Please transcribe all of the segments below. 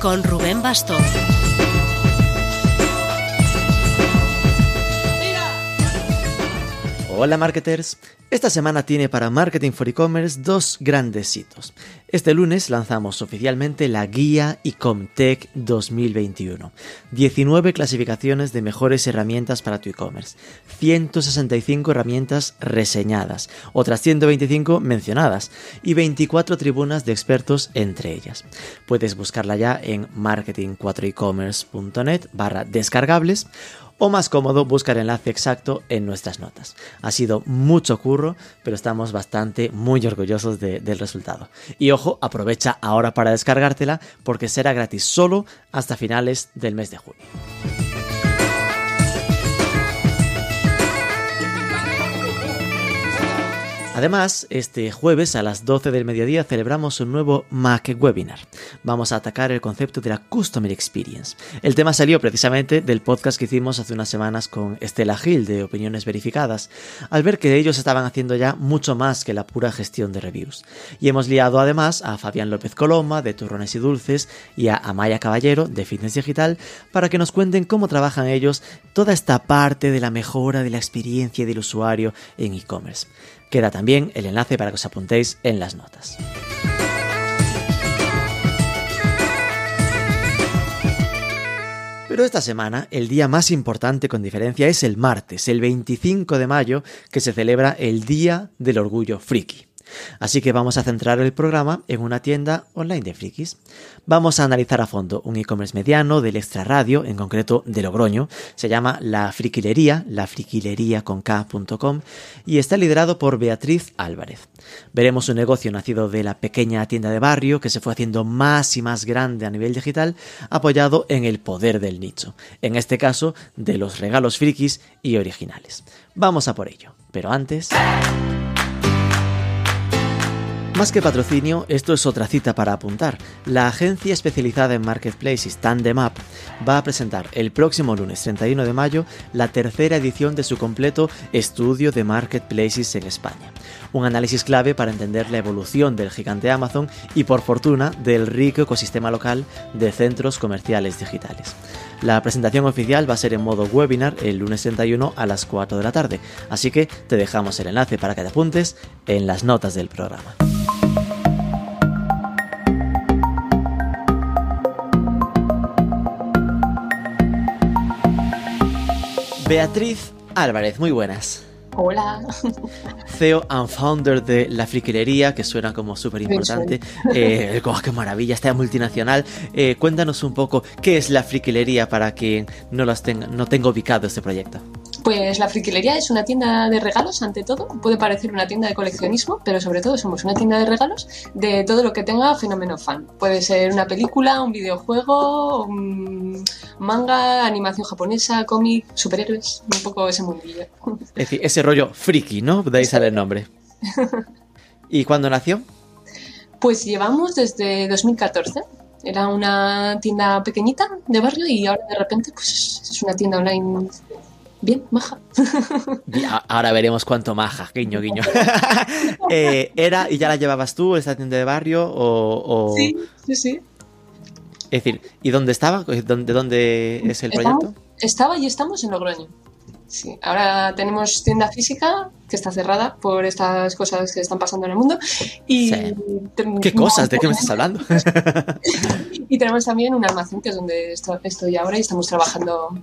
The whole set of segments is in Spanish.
con Rubén Bastón. Hola marketers, esta semana tiene para Marketing for E-Commerce dos grandes hitos. Este lunes lanzamos oficialmente la guía Ecomtech 2021. 19 clasificaciones de mejores herramientas para tu e-commerce. 165 herramientas reseñadas, otras 125 mencionadas y 24 tribunas de expertos entre ellas. Puedes buscarla ya en marketing4ecommerce.net barra descargables o más cómodo buscar el enlace exacto en nuestras notas. Ha sido mucho curro, pero estamos bastante muy orgullosos del resultado. Y ojo, aprovecha ahora para descargártela porque será gratis solo hasta finales del mes de junio. Además, este jueves a las 12 del mediodía celebramos un nuevo Mac Webinar. Vamos a atacar el concepto de la Customer Experience. El tema salió precisamente del podcast que hicimos hace unas semanas con Estela Gil de Opiniones Verificadas, al ver que ellos estaban haciendo ya mucho más que la pura gestión de reviews. Y hemos liado además a Fabián López Coloma de Turrones y Dulces y a Amaya Caballero de Fitness Digital para que nos cuenten cómo trabajan ellos toda esta parte de la mejora de la experiencia del usuario en e-commerce. Queda también el enlace para que os apuntéis en las notas. Pero esta semana, el día más importante con diferencia es el martes, el 25 de mayo, que se celebra el Día del Orgullo Friki. Así que vamos a centrar el programa en una tienda online de frikis. Vamos a analizar a fondo un e-commerce mediano del extra radio, en concreto de Logroño. Se llama La Friquilería, lafriquilería con K.com y está liderado por Beatriz Álvarez. Veremos un negocio nacido de la pequeña tienda de barrio que se fue haciendo más y más grande a nivel digital, apoyado en el poder del nicho. En este caso, de los regalos frikis y originales. Vamos a por ello. Pero antes... Más que patrocinio, esto es otra cita para apuntar. La agencia especializada en marketplaces Tandem Up va a presentar el próximo lunes 31 de mayo la tercera edición de su completo estudio de marketplaces en España. Un análisis clave para entender la evolución del gigante Amazon y por fortuna del rico ecosistema local de centros comerciales digitales. La presentación oficial va a ser en modo webinar el lunes 31 a las 4 de la tarde, así que te dejamos el enlace para que te apuntes en las notas del programa. Beatriz Álvarez, muy buenas. Hola. CEO and founder de La Friquilería, que suena como súper importante. Eh, oh, ¡Qué maravilla! Esta multinacional. Eh, cuéntanos un poco qué es La Friquilería para quien no, las tenga, no tenga ubicado este proyecto. Pues la friquilería es una tienda de regalos, ante todo. Puede parecer una tienda de coleccionismo, pero sobre todo somos una tienda de regalos de todo lo que tenga fenómeno fan. Puede ser una película, un videojuego, un manga, animación japonesa, cómic, superhéroes, un poco ese mundillo. Es decir, ese rollo friki, ¿no? De ahí sale el nombre. ¿Y cuándo nació? Pues llevamos desde 2014. Era una tienda pequeñita de barrio y ahora de repente pues es una tienda online Bien, maja. Ahora veremos cuánto maja, guiño, guiño. Eh, ¿Era y ya la llevabas tú, esta tienda de barrio? O, Sí, sí, sí. Es decir, ¿y dónde estaba? ¿De dónde es el proyecto? Estaba y estamos en Logroño. Sí, ahora tenemos tienda física que está cerrada por estas cosas que están pasando en el mundo. Y ¿Qué cosas? ¿De qué me estás hablando? y tenemos también un almacén que es donde estoy ahora y estamos trabajando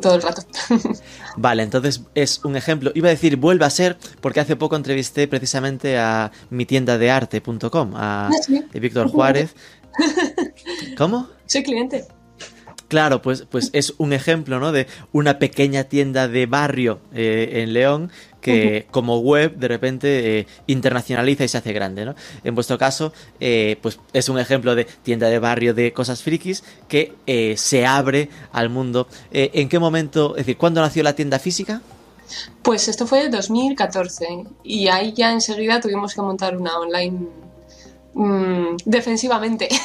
todo el rato. Vale, entonces es un ejemplo. Iba a decir vuelve a ser porque hace poco entrevisté precisamente a mi tienda de arte.com, a Ah, sí. Víctor Juárez. ¿Cómo? Soy cliente. Claro, pues, pues es un ejemplo, ¿no? De una pequeña tienda de barrio eh, en León que como web de repente eh, internacionaliza y se hace grande, ¿no? En vuestro caso, eh, pues es un ejemplo de tienda de barrio de cosas frikis que eh, se abre al mundo. ¿En qué momento, es decir, cuándo nació la tienda física? Pues esto fue 2014 y ahí ya enseguida tuvimos que montar una online mm, defensivamente.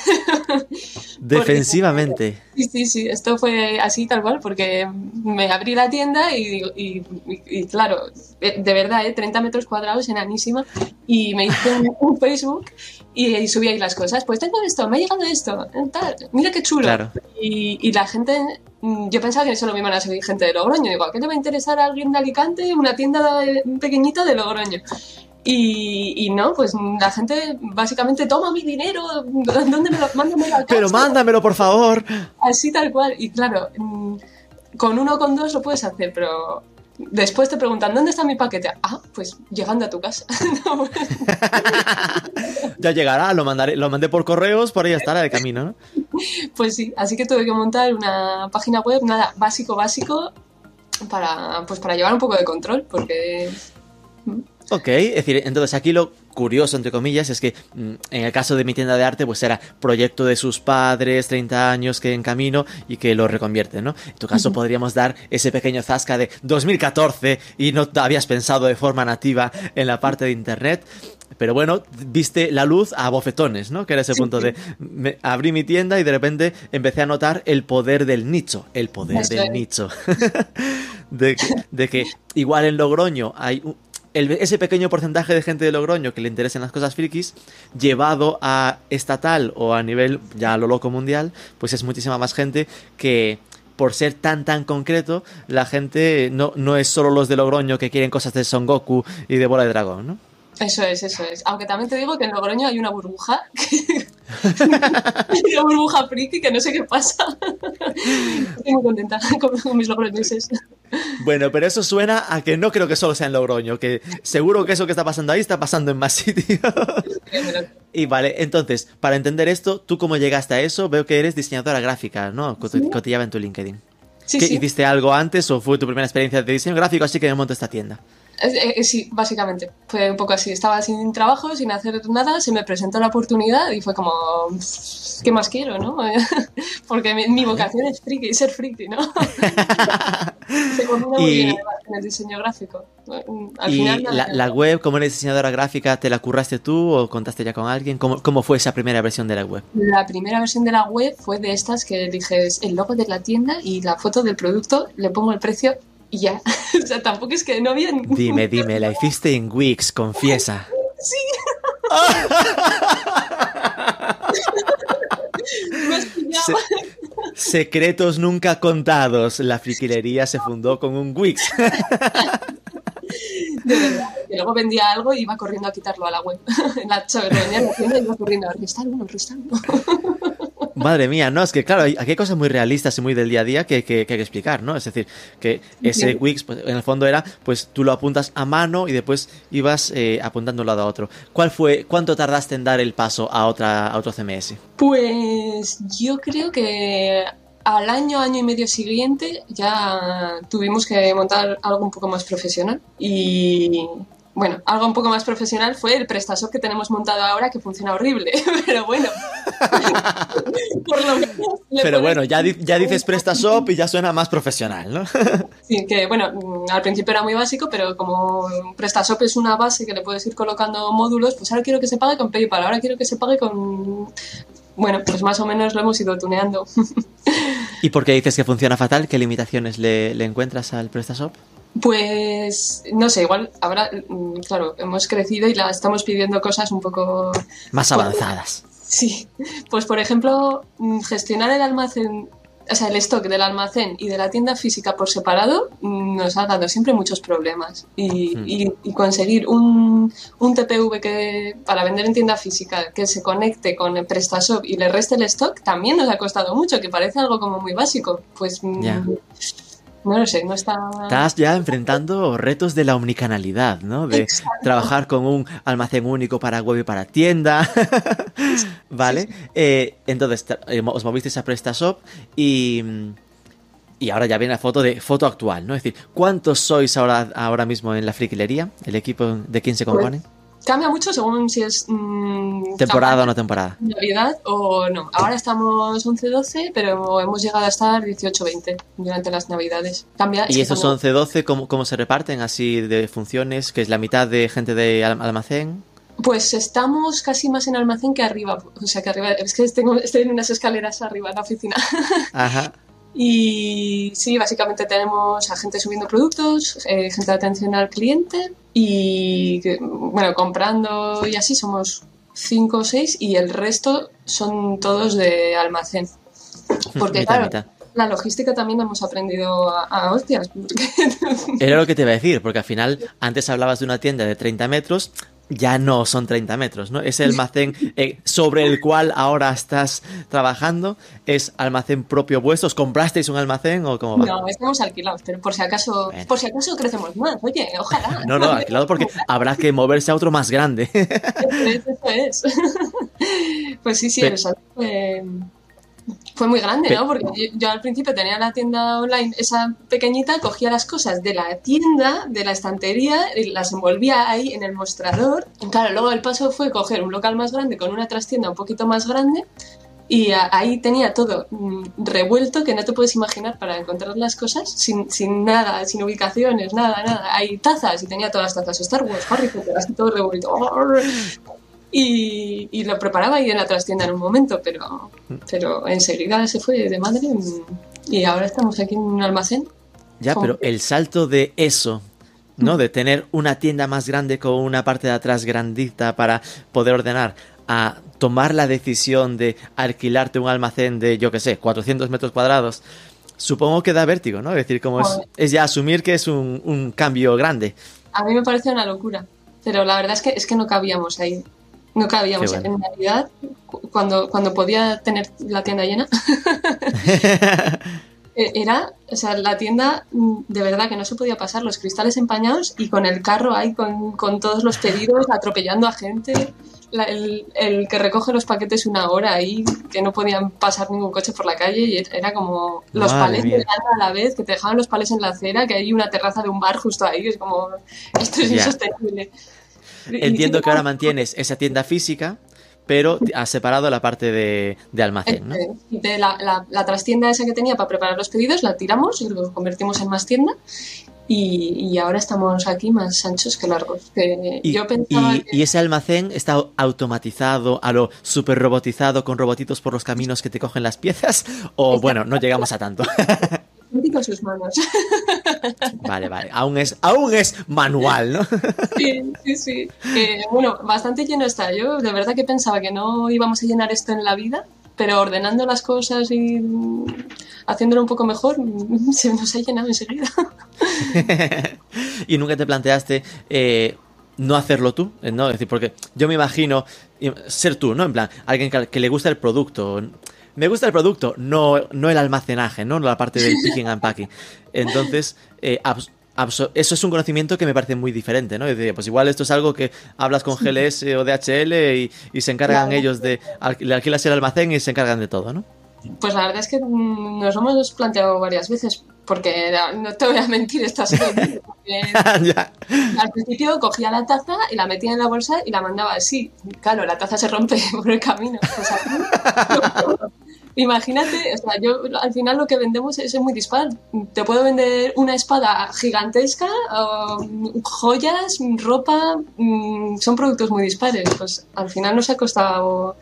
Defensivamente. Sí, sí, sí, esto fue así tal cual, porque me abrí la tienda y, y- y- y claro, eh, de verdad, ¿eh? 30 metros cuadrados, enanísima, y me hice un, un Facebook y, subí ahí las cosas. Pues tengo esto, me ha llegado esto, eh, tal, mira qué chulo. Claro. Y, la gente, mm, yo pensaba que solo me iban a seguir gente de Logroño. Digo, ¿a qué le va a interesar a alguien de Alicante una tienda de- pequeñita de Logroño? Y, y no, pues mm, la gente básicamente toma mi dinero, ¿dónde me lo, mándamelo a Pero casa". mándamelo, por favor. Así tal cual. Y claro, mm, con uno o con dos lo puedes hacer, pero después te preguntan, ¿dónde está mi paquete? Ah, pues llegando a tu casa. No, pues, Ya llegará, lo mandaré, lo mandé por correos, por ahí estará de camino, ¿no? pues sí, así que tuve que montar una página web, nada, básico, básico, para, pues para llevar un poco de control, porque... Ok, es decir, entonces aquí lo curioso, entre comillas, es que mm, en el caso de mi tienda de arte, pues era proyecto de sus padres, 30 años que en camino y que lo reconvierten, ¿no? En tu caso podríamos dar ese pequeño zasca de 2014 y no habías pensado de forma nativa en la parte de internet. Pero bueno, viste la luz a bofetones, ¿no? Que era ese punto de me- abrí mi tienda y de repente empecé a notar el poder del nicho, el poder Eso del es. nicho. de, de que igual en Logroño hay un- el- ese pequeño porcentaje de gente de Logroño que le interesan las cosas frikis, llevado a estatal o a nivel ya a lo loco mundial, pues es muchísima más gente que por ser tan tan concreto, la gente no, no es solo los de Logroño que quieren cosas de Son Goku y de bola de dragón, ¿no? Eso es, eso es. Aunque también te digo que en Logroño hay una burbuja. una burbuja friki que no sé qué pasa. Estoy muy contenta con, con mis logroñeses. Bueno, pero eso suena a que no creo que solo sea en Logroño, que seguro que eso que está pasando ahí está pasando en más sitios. Y vale, entonces, para entender esto, ¿tú cómo llegaste a eso? Veo que eres diseñadora gráfica, ¿no? Cot- Cotillaba en tu LinkedIn. Sí, ¿Qué, sí. ¿Hiciste algo antes o fue tu primera experiencia de diseño gráfico? Así que me monto esta tienda. Eh, sí, básicamente. Fue un poco así. Estaba sin trabajo, sin hacer nada, se me presentó la oportunidad y fue como, ¿qué más quiero, no? Porque mi, mi vocación es friki, ser friki, ¿no? se combina muy bien con el diseño gráfico. Al ¿Y final, la, la web, como eres diseñadora gráfica, te la curraste tú o contaste ya con alguien? ¿Cómo, cómo fue esa primera versión de la web? La primera versión de la web fue de estas que eliges el logo de la tienda y la foto del producto, le pongo el precio y ya. o sea, tampoco es que no había... Dime, dime, la hiciste en Wix, confiesa. Pillado. Se- secretos nunca contados. La friquilería se fundó con un Wix. De verdad. Y luego vendía algo y iba corriendo a quitarlo a la web. en la chorrería en la tienda iba corriendo a restar uno, restar uno. Madre mía, no, es que claro, hay- aquí hay cosas muy realistas y muy del día a día que, que- que hay que explicar, ¿no? Es decir, que ese. Wix, pues, en el fondo era, pues tú lo apuntas a mano y después ibas eh, apuntando de un lado a otro. ¿Cuál fue, cuánto tardaste en dar el paso a otra, a otro CMS? Pues yo creo que al año, año y medio siguiente ya tuvimos que montar algo un poco más profesional. Y bueno, algo un poco más profesional fue el PrestaShop que tenemos montado ahora que funciona horrible. Pero bueno. Por lo menos Pero bueno, ya, di- ya dices PrestaShop y ya suena más profesional, ¿no? Sí, que bueno, mm, al principio era muy básico, pero como PrestaShop es una base que le puedes ir colocando módulos, pues ahora quiero que se pague con PayPal, ahora quiero que se pague con... Bueno, pues más o menos lo hemos ido tuneando. ¿Y por qué dices que funciona fatal? ¿Qué limitaciones le, le encuentras al PrestaShop? Pues no sé, igual ahora, mm, claro, hemos crecido y la estamos pidiendo cosas un poco... Más avanzadas. Sí, pues por ejemplo, mm, gestionar el almacén, o sea, el stock del almacén y de la tienda física por separado mm, nos ha dado siempre muchos problemas. Y, Hmm. y- y conseguir un, un TPV que, para vender en tienda física que se conecte con el PrestaShop y le reste el stock también nos ha costado mucho, que parece algo como muy básico. Pues mm, Ya. No lo sé, no está... Estás ya enfrentando retos de la omnicanalidad, ¿no? De Exacto. trabajar con un almacén único para web y para tienda. ¿Vale? Eh, entonces, eh, os movisteis a PrestaShop y... Y ahora ya viene la foto de foto actual, ¿no? Es decir, ¿cuántos sois ahora, ahora mismo en la friquilería? ¿El equipo de quién se compone? Cambia mucho según si es... mm, ¿Temporada o no temporada? Navidad o no. Ahora estamos 11-12, pero hemos llegado a estar 18-20 durante las Navidades. Cambia. ¿Y esos cuando- 11-12 ¿cómo, cómo se reparten así de funciones? ¿Que es la mitad de gente de al- almacén? Pues estamos casi más en almacén que arriba. O sea, que arriba. Es que tengo, estoy en unas escaleras arriba en la oficina. Ajá. Y sí, básicamente tenemos a gente subiendo productos, eh, gente de atención al cliente y, bueno, comprando y así somos cinco o seis y el resto son todos de almacén. Porque Mitad, claro, mitad. la logística también hemos aprendido a, a hostias. porque- Era lo que te iba a decir, porque al final antes hablabas de una tienda de 30 metros, ya no son 30 metros, ¿no? Ese almacén eh, sobre el cual ahora estás trabajando es almacén propio vuestro. ¿Os comprasteis un almacén o cómo va? no, estamos alquilados, pero por si acaso, Bueno. por si acaso crecemos más. Oye, ojalá. No, no, alquilado porque habrá que moverse a otro más grande. Eso es, eso es. Pues sí, sí, Pero- el salto fue, fue muy grande, ¿no? Porque yo, yo al principio tenía la tienda online, esa pequeñita, cogía las cosas de la tienda, de la estantería, y las envolvía ahí en el mostrador. Y claro, luego el paso fue coger un local más grande con una trastienda un poquito más grande. Y a- ahí tenía todo mm, revuelto que no te puedes imaginar para encontrar las cosas sin, sin nada, sin ubicaciones, nada, nada. Hay tazas y tenía todas las tazas Star Wars, Harry Potter, así todo revuelto. Y, y lo preparaba ahí en la trastienda en un momento, pero, pero enseguida se fue de madre mm, y ahora estamos aquí en un almacén. Ya, pero el salto de eso, ¿no? De tener una tienda más grande con una parte de atrás grandita para poder ordenar, a tomar la decisión de alquilarte un almacén de, yo qué sé, 400 metros cuadrados, supongo que da vértigo, ¿no? Es decir, como es, es ya asumir que es un, un cambio grande. A mí me parece una locura, pero la verdad es que, es que no cabíamos ahí. No cabíamos. Bueno. En Navidad, cu- cuando, cuando podía tener la tienda llena, eh, era, o sea, la tienda mm, de verdad que no se podía pasar, los cristales empañados y con el carro ahí con, con todos los pedidos, atropellando a gente. La- el, el que recoge los paquetes una hora ahí, que no podían pasar ningún coche por la calle y era como los Madre palés llegando a la vez, que te dejaban los palés en la acera, que hay una terraza de un bar justo ahí, es como, esto es insostenible. Entiendo que ahora mantienes esa tienda física, pero has separado la parte de, de almacén, ¿no? De la, la- la trastienda esa que tenía para preparar los pedidos, la tiramos y lo convertimos en más tienda. Y, y ahora estamos aquí más anchos que largos. Que Y, yo pensaba y- que- y ese almacén está automatizado, a lo super robotizado, con robotitos por los caminos que te cogen las piezas, o bueno, no llegamos a tanto. Con sus manos. vale, vale, aún es, aún es manual, ¿no? sí, sí, sí. Que, bueno, bastante lleno está. Yo de verdad que pensaba que no íbamos a llenar esto en la vida, pero ordenando las cosas y haciéndolo un poco mejor, se nos ha llenado enseguida. y nunca te planteaste eh, no hacerlo tú, eh, ¿no? Es decir, porque yo me imagino eh, ser tú, ¿no? En plan, alguien que, que le gusta el producto. Me gusta el producto, no, no el almacenaje, ¿no? La parte del picking and packing. Entonces, eh, eso es un conocimiento que me parece muy diferente, ¿no? Es decir, pues igual esto es algo que hablas con GLS o DHL y, y se encargan Claro. ellos de... Le alquilas el almacén y se encargan de todo, ¿no? Pues la verdad es que mm, nos lo hemos planteado varias veces, porque no- te voy a mentir, sido Ya. Al principio cogía la taza y la metía en la bolsa y la mandaba así. Claro, la taza se rompe por el camino. Pues aquí- Imagínate, o sea, yo al final lo que vendemos es muy dispar. Te puedo vender una espada gigantesca, o, joyas, ropa, mm, son productos muy dispares. Pues al final nos ha costado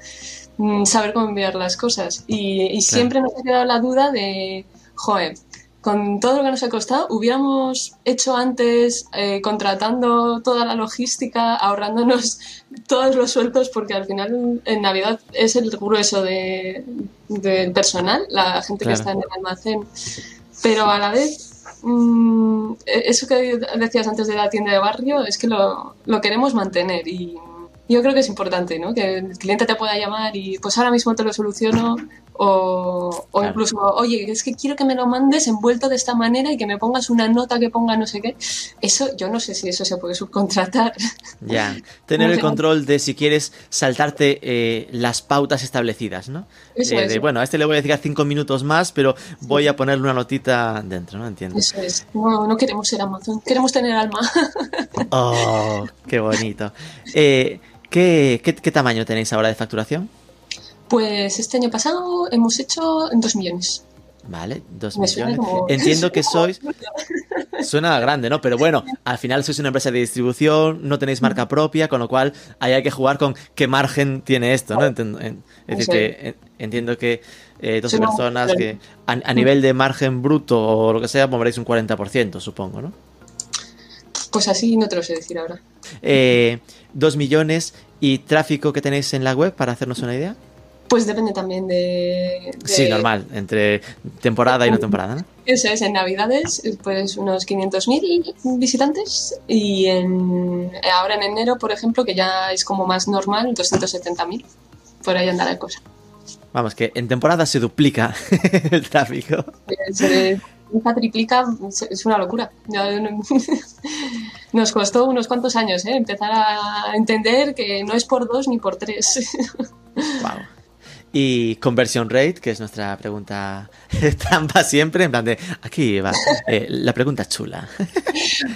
mm, saber cómo enviar las cosas. Y, y siempre nos ha quedado la duda de, joder, con todo lo que nos ha costado, hubiéramos hecho antes eh, contratando toda la logística, ahorrándonos todos los sueldos, porque al final en Navidad es el grueso de, del personal, la gente Claro. que está en el almacén. Pero a la vez, mm, eso que decías antes de la tienda de barrio, es que lo, lo queremos mantener y yo creo que es importante, ¿no? Que el cliente te pueda llamar y pues ahora mismo te lo soluciono O, o Claro. incluso, oye, es que quiero que me lo mandes envuelto de esta manera y que me pongas una nota que ponga no sé qué. Eso, yo no sé si eso se puede subcontratar. Ya, tener el control de si quieres saltarte eh, las pautas establecidas, ¿no? Eso Eh, es. de, bueno, a este le voy a dedicar cinco minutos más, pero voy a ponerle una notita dentro, ¿no? Entiendo. Eso es. No, no queremos ser Amazon, queremos tener alma. Oh, qué bonito. Eh, ¿qué, qué, qué tamaño tenéis ahora de facturación? Pues este año pasado hemos hecho dos millones. Vale, dos Me suena millones. como- Entiendo que sois. Suena grande, ¿no? Pero bueno, al final sois una empresa de distribución, no tenéis marca propia, con lo cual ahí hay que jugar con qué margen tiene esto, ¿no? Enten- en- es decir, que en- entiendo que eh, 12 Suena personas que a, a nivel de margen bruto o lo que sea, moveréis un 40%, supongo, ¿no? Pues así no te lo sé decir ahora. Eh, dos millones y tráfico que tenéis en la web para hacernos una idea. Pues depende también de... de- Sí, normal, entre temporada y no temporada, ¿no? Eso es, en Navidades, pues unos 500.000 visitantes y en, ahora en enero, por ejemplo, que ya es como más normal, 270.000. Por ahí anda la cosa. Vamos, que en temporada se duplica el tráfico. Eh, Se triplica, es una locura. Nos costó unos cuantos años ¿eh? empezar a entender que no es por dos ni por tres. Wow. Y conversion rate, que es nuestra pregunta trampa siempre, en plan de, aquí va, eh, la pregunta chula.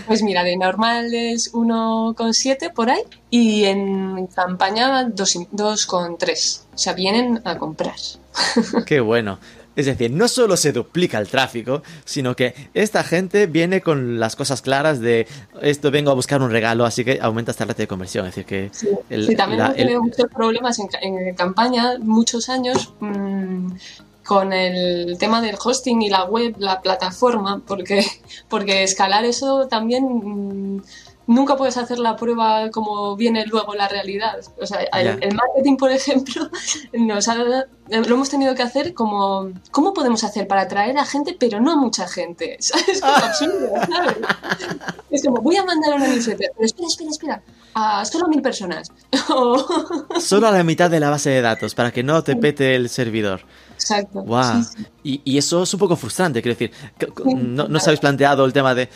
Pues mira, de normal es 1,7 por ahí y en campaña 2 y- 2,3. O sea, vienen a comprar. Qué bueno. Es decir, no solo se duplica el tráfico, sino que esta gente viene con las cosas claras de esto vengo a buscar un regalo, así que aumenta esta rate de conversión. Es decir, que Sí, el- sí, también la- hemos el- tenido muchos problemas en, en campaña, muchos años, mm, con el tema del hosting y la web, la plataforma, porque, porque escalar eso también mm, nunca puedes hacer la prueba como viene luego la realidad. O sea, el, marketing, por ejemplo, nos ha- lo hemos tenido que hacer como, ¿cómo podemos hacer para atraer a gente, pero no a mucha gente? Es como absurdo, ¿sabes? Es como, voy a mandar una newsletter, pero espera, espera, espera, a solo mil personas. Solo a la mitad de la base de datos, para que no te pete el servidor. Exacto. Sí, sí. Y, y eso es un poco frustrante, quiero decir. No, no os habéis planteado el tema de.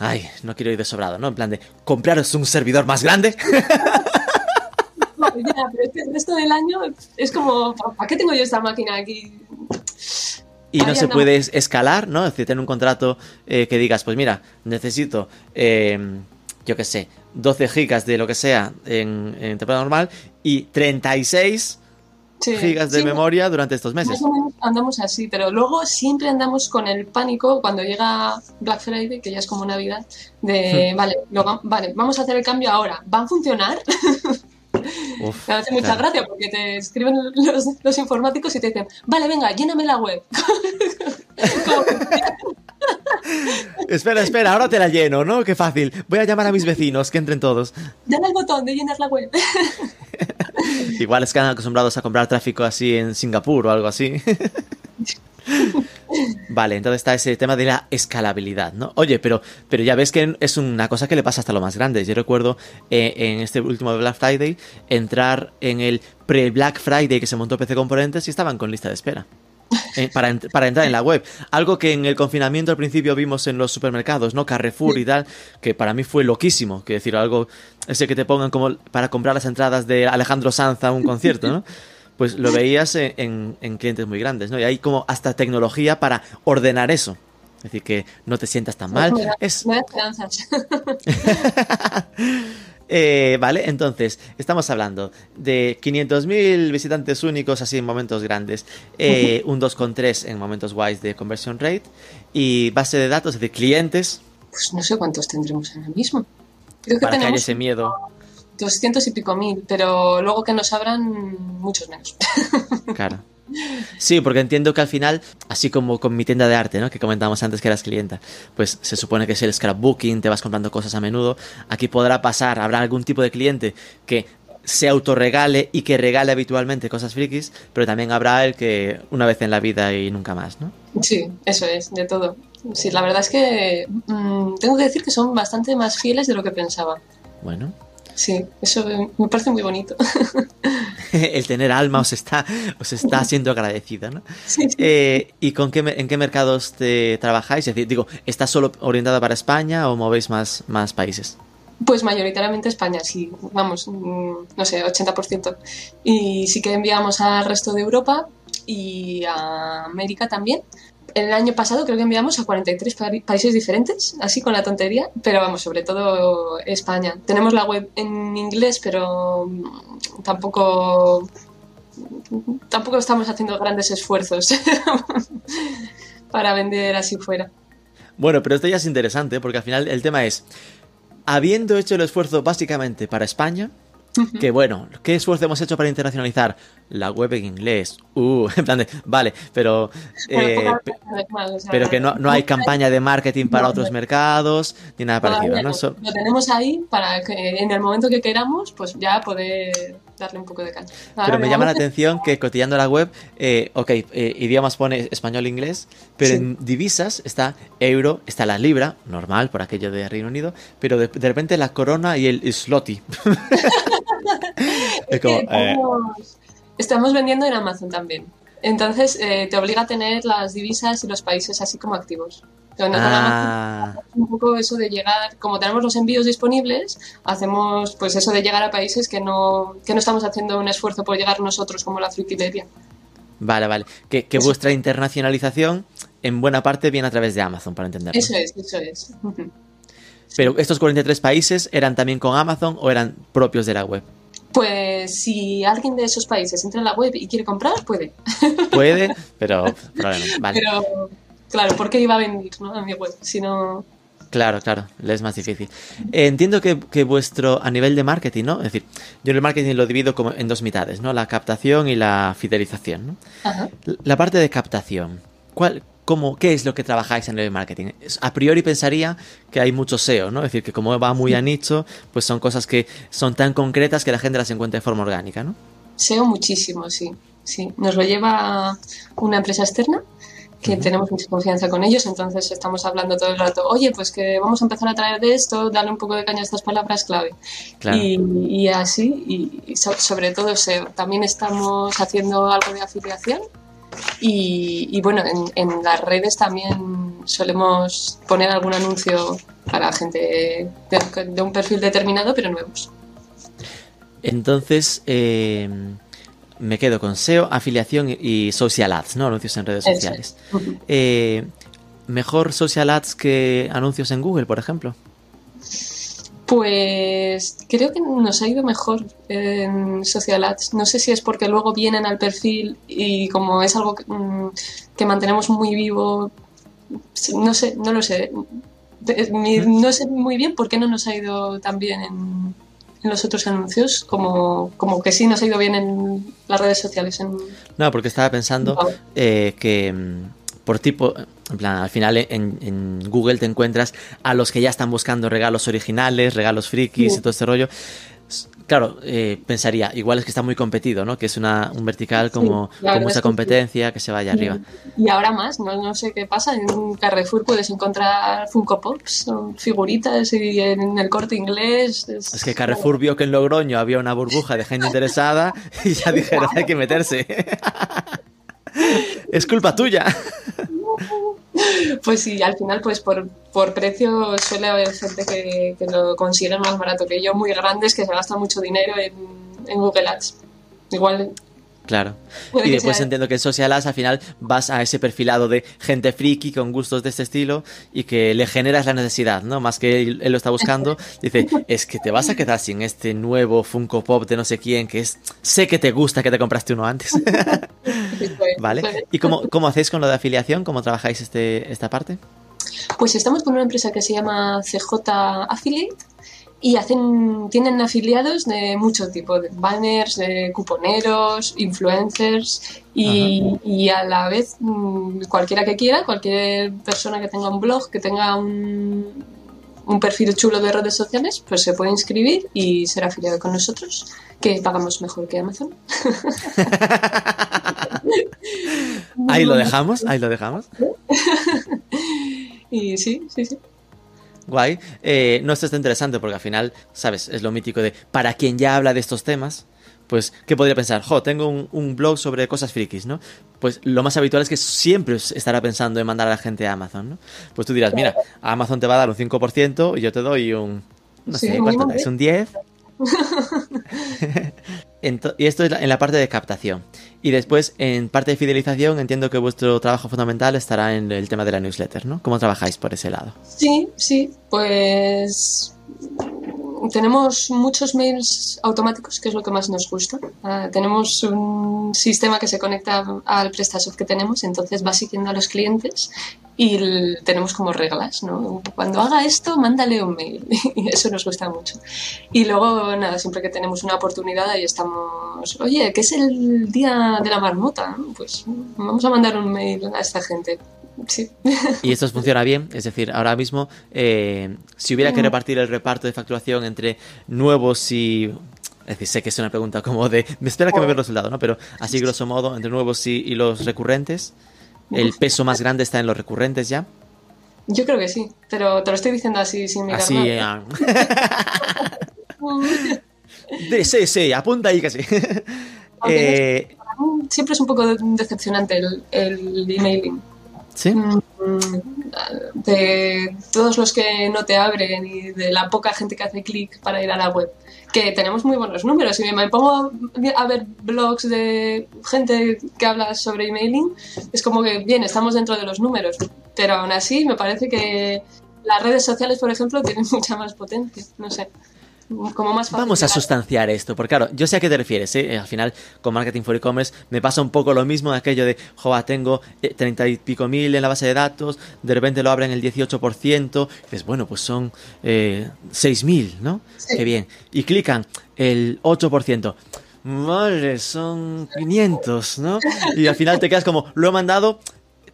Ay, no quiero ir de sobrado, ¿no? En plan de, ¿compraros un servidor más grande? No, ya, pero es que el resto del año es como, ¿para qué tengo yo esta máquina aquí? Y no se puede es- escalar, ¿no? Es decir, tener un contrato eh, que digas, pues mira, necesito, eh, yo qué sé, 12 gigas de lo que sea en, en temporada normal y 36 Sí, gigas de sí, memoria durante estos meses. Más o menos andamos así, pero luego siempre andamos con el pánico cuando llega Black Friday, que ya es como Navidad, Hmm. de, vale, lo va- vale, vamos a hacer el cambio ahora. ¿Va a funcionar? Uf, Me hace mucha claro. gracia porque te escriben los, los informáticos y te dicen, vale, venga, lléname la web. Como Espera, espera, ahora te la lleno, ¿no? Qué fácil. Voy a llamar a mis vecinos, que entren todos. Dale al botón de llenar la web. Igual están acostumbrados a comprar tráfico así en Singapur o algo así. Vale, entonces está ese tema de la escalabilidad, ¿no? Oye, pero, pero ya ves que es una cosa que le pasa hasta lo más grande. Yo recuerdo eh, en este último Black Friday entrar en el pre-Black Friday que se montó PC Componentes y estaban con lista de espera. Eh, para, para entrar en la web. Algo que en el confinamiento al principio vimos en los supermercados, ¿no? Carrefour y tal, que para mí fue loquísimo. Que decir, algo, ese que te pongan como para comprar las entradas de Alejandro Sanz a un concierto, ¿no? Pues lo veías en, en- en clientes muy grandes, ¿no? Y hay como hasta tecnología para ordenar eso. Es decir, que no te sientas tan mal. Me da, Es, me da esperanzas. eh, vale, entonces, estamos hablando de 500.000 visitantes únicos así en momentos grandes, eh, un 2,3 en momentos guays de conversion rate y base de datos de clientes Pues no sé cuántos tendremos ahora mismo. Creo que para que haya tenemos ese miedo. 200 y pico mil, pero luego que nos abran muchos menos. Claro. Sí, porque entiendo que al final, así como con mi tienda de arte, ¿no? Que comentábamos antes que eras clienta, pues se supone que es el scrapbooking, te vas comprando cosas a menudo. Aquí podrá pasar, habrá algún tipo de cliente que se autorregale y que regale habitualmente cosas frikis, pero también habrá el que una vez en la vida y nunca más, ¿no? Sí, eso es, de todo. Sí, la verdad es que mm, tengo que decir que son bastante más fieles de lo que pensaba. Bueno. Sí, eso me parece muy bonito. el tener alma os está, os está siendo agradecida, ¿no? Sí, sí. Eh, ¿Y con qué, en qué mercados te trabajáis? Es decir, digo, ¿está solo orientada para España o movéis más, más países? Pues mayoritariamente España, sí, vamos, mm, no sé, 80%. Y sí que enviamos al resto de Europa y a América también. El año pasado creo que enviamos a 43 pa- países diferentes, así con la tontería, pero vamos, sobre todo España. Tenemos la web en inglés, pero mm, tampoco tampoco estamos haciendo grandes esfuerzos para vender así fuera. Bueno, pero esto ya es interesante porque al final el tema es, habiendo hecho el esfuerzo básicamente para España, que bueno, ¿qué esfuerzo hemos hecho para internacionalizar? La web en inglés. Uh, en plan de, vale, pero... eh, Pero que no, no hay campaña de marketing para otros mercados, ni nada parecido, ¿no? So- Lo tenemos ahí para que en el momento que queramos, pues ya poder darle un poco de caña. Ahora, Pero me llama la atención que cotillando la web, eh, ok, eh, idiomas pone español e inglés, pero Sí. en divisas está euro, está la libra, normal por aquello de Reino Unido, pero de, de repente la corona y el zloty. es como, eh, estamos, vendiendo en Amazon también. Entonces eh, te obliga a tener las divisas y los países así como activos. Con- con Amazon ah, un poco eso de llegar, como tenemos los envíos disponibles, hacemos pues eso de llegar a países que no, que no estamos haciendo un esfuerzo por llegar nosotros como la frutilería. vale, vale. Que, que vuestra internacionalización en buena parte viene a través de Amazon, para entenderlo. Eso es, eso es. Pero estos 43 países eran también con Amazon o eran propios de la web. Pues si alguien de esos países entra en la web y quiere comprar, puede. Puede, pero problema, vale. Pero, claro, ¿por qué iba a venir ¿no? a mi web? Si no... Claro, claro, le es más difícil. Eh, entiendo que, que vuestro, a nivel de marketing, ¿no? Es decir, yo el marketing lo divido como en dos mitades, ¿no? La captación y la fidelización, ¿no? Ajá. La parte de captación, ¿cuál, cómo, ¿qué es lo que trabajáis nivel de marketing? A priori pensaría que hay mucho SEO, ¿no? Es decir, que como va muy a nicho, pues son cosas que son tan concretas que la gente las encuentra de forma orgánica, ¿no? SEO muchísimo, sí. sí. Nos lo lleva una empresa externa que tenemos mucha confianza con ellos, entonces estamos hablando todo el rato, oye, pues que vamos a empezar a traer de esto, darle un poco de caña a estas palabras clave. Claro. Y, y así, y, y so- sobre todo SEO. También estamos haciendo algo de afiliación y, y bueno, en, en las redes también solemos poner algún anuncio para gente de, de un perfil determinado, pero nuevos. Entonces, eh, me quedo con SEO, afiliación y- social ads, ¿no? Anuncios en redes sociales. es. Eh, ¿Mejor social ads que anuncios en Google, por ejemplo? Pues creo que nos ha ido mejor en Social Ads. No sé si es porque luego vienen al perfil y como es algo que, mm, que mantenemos muy vivo, no sé, no lo sé. Mi- No sé muy bien por qué no nos ha ido tan bien en, en los otros anuncios, como, como que sí nos ha ido bien en las redes sociales. En, No, porque estaba pensando eh, que mm, por tipo, en plan, al final en, en Google te encuentras a los que ya están buscando regalos originales, regalos frikis Sí. y todo este rollo. Claro, eh, pensaría, igual es que está muy competido, ¿no? Que es una, un vertical como, verdad como es esa que sí. competencia que se vaya arriba. Y ahora más, no, no sé qué pasa. En Carrefour puedes encontrar Funko Pops, o figuritas, y en el corte inglés. Es que Carrefour vio que en Logroño había una burbuja de gente interesada y ya dijeron, hay que meterse. es culpa tuya. Pues sí, al final, pues por, por precio suele haber gente que, lo consigue más barato que yo, muy grandes, que se gasta mucho dinero en, en Google Ads. Igual Claro. Puede y después sea- entiendo que en Social Ads al final vas a ese perfilado de gente friki con gustos de este estilo y que le generas la necesidad, ¿no? Más que él, él lo está buscando, dice, es que te vas a quedar sin este nuevo Funko Pop de no sé quién, que es, sé que te gusta que te compraste uno antes. ¿Vale? ¿Y cómo, cómo hacéis con lo de afiliación? ¿Cómo trabajáis este, esta parte? Pues estamos con una empresa que se llama CJ Affiliate y hacen, tienen afiliados de mucho tipo, de banners, de cuponeros, influencers y, y a la vez mm, cualquiera que quiera, cualquier persona que tenga un blog, que tenga un, un perfil chulo de redes sociales, pues se puede inscribir y ser afiliado con nosotros, que pagamos mejor que Amazon. Ahí lo dejamos, ahí lo dejamos. Y sí, sí, sí. Guay. Eh, no, esto está interesante porque al final, ¿sabes? Es lo mítico de para quien ya habla de estos temas, pues, ¿qué podría pensar? Jo, tengo un, un, blog sobre cosas frikis, ¿no? Pues lo más habitual es que siempre estará pensando en mandar a la gente a Amazon, ¿no? Pues tú dirás, mira, Amazon te va a dar un 5% y yo te doy un, no sí, sé, ¿cuánto es? ¿Un 10? y esto es en la parte de captación. Y después, en parte de fidelización, entiendo que vuestro trabajo fundamental estará en el tema de la newsletter, ¿no? ¿Cómo trabajáis por ese lado? Sí, sí, pues tenemos muchos mails automáticos, que es lo que más nos gusta. Uh, tenemos un sistema que se conecta al PrestaShop que tenemos, entonces va siguiendo a los clientes y tenemos como reglas, ¿no? Cuando haga esto, mándale un mail y eso nos gusta mucho. Y luego, nada, siempre que tenemos una oportunidad ahí estamos, oye, ¿qué es el día de la marmota? Pues vamos a mandar un mail a esta gente. Sí. Y esto funciona bien, es decir, ahora mismo, eh, si hubiera que repartir el reparto de facturación entre nuevos y es decir, sé que es una pregunta como de. Me espera que me vea el resultado, ¿no? Pero así, grosso modo, entre nuevos y, y, los recurrentes, ¿el peso más grande está en los recurrentes ya? Yo creo que sí, pero te lo estoy diciendo así sin mirar Así, nada. de, sí, sí, apunta ahí casi. eh, siempre es un poco decepcionante el, el emailing. ¿Sí? De todos los que no te abren y de la poca gente que hace clic para ir a la web. Que tenemos muy buenos números. Si me pongo a ver blogs de gente que habla sobre emailing, es como que, bien, estamos dentro de los números. Pero aún así, me parece que las redes sociales, por ejemplo, tienen mucha más potencia. No sé como más Vamos a sustanciar esto, porque claro, yo sé a qué te refieres, ¿eh? Al final, con Marketing for E-Commerce me pasa un poco lo mismo, aquello de, joa, tengo eh, treinta y pico mil en la base de datos, de repente lo abren el 18%, y dices, bueno, pues son eh, mil, ¿no? Sí. Qué bien. Y clican el 8%. Vale, son 500, ¿no? Y al final te quedas como, lo he mandado,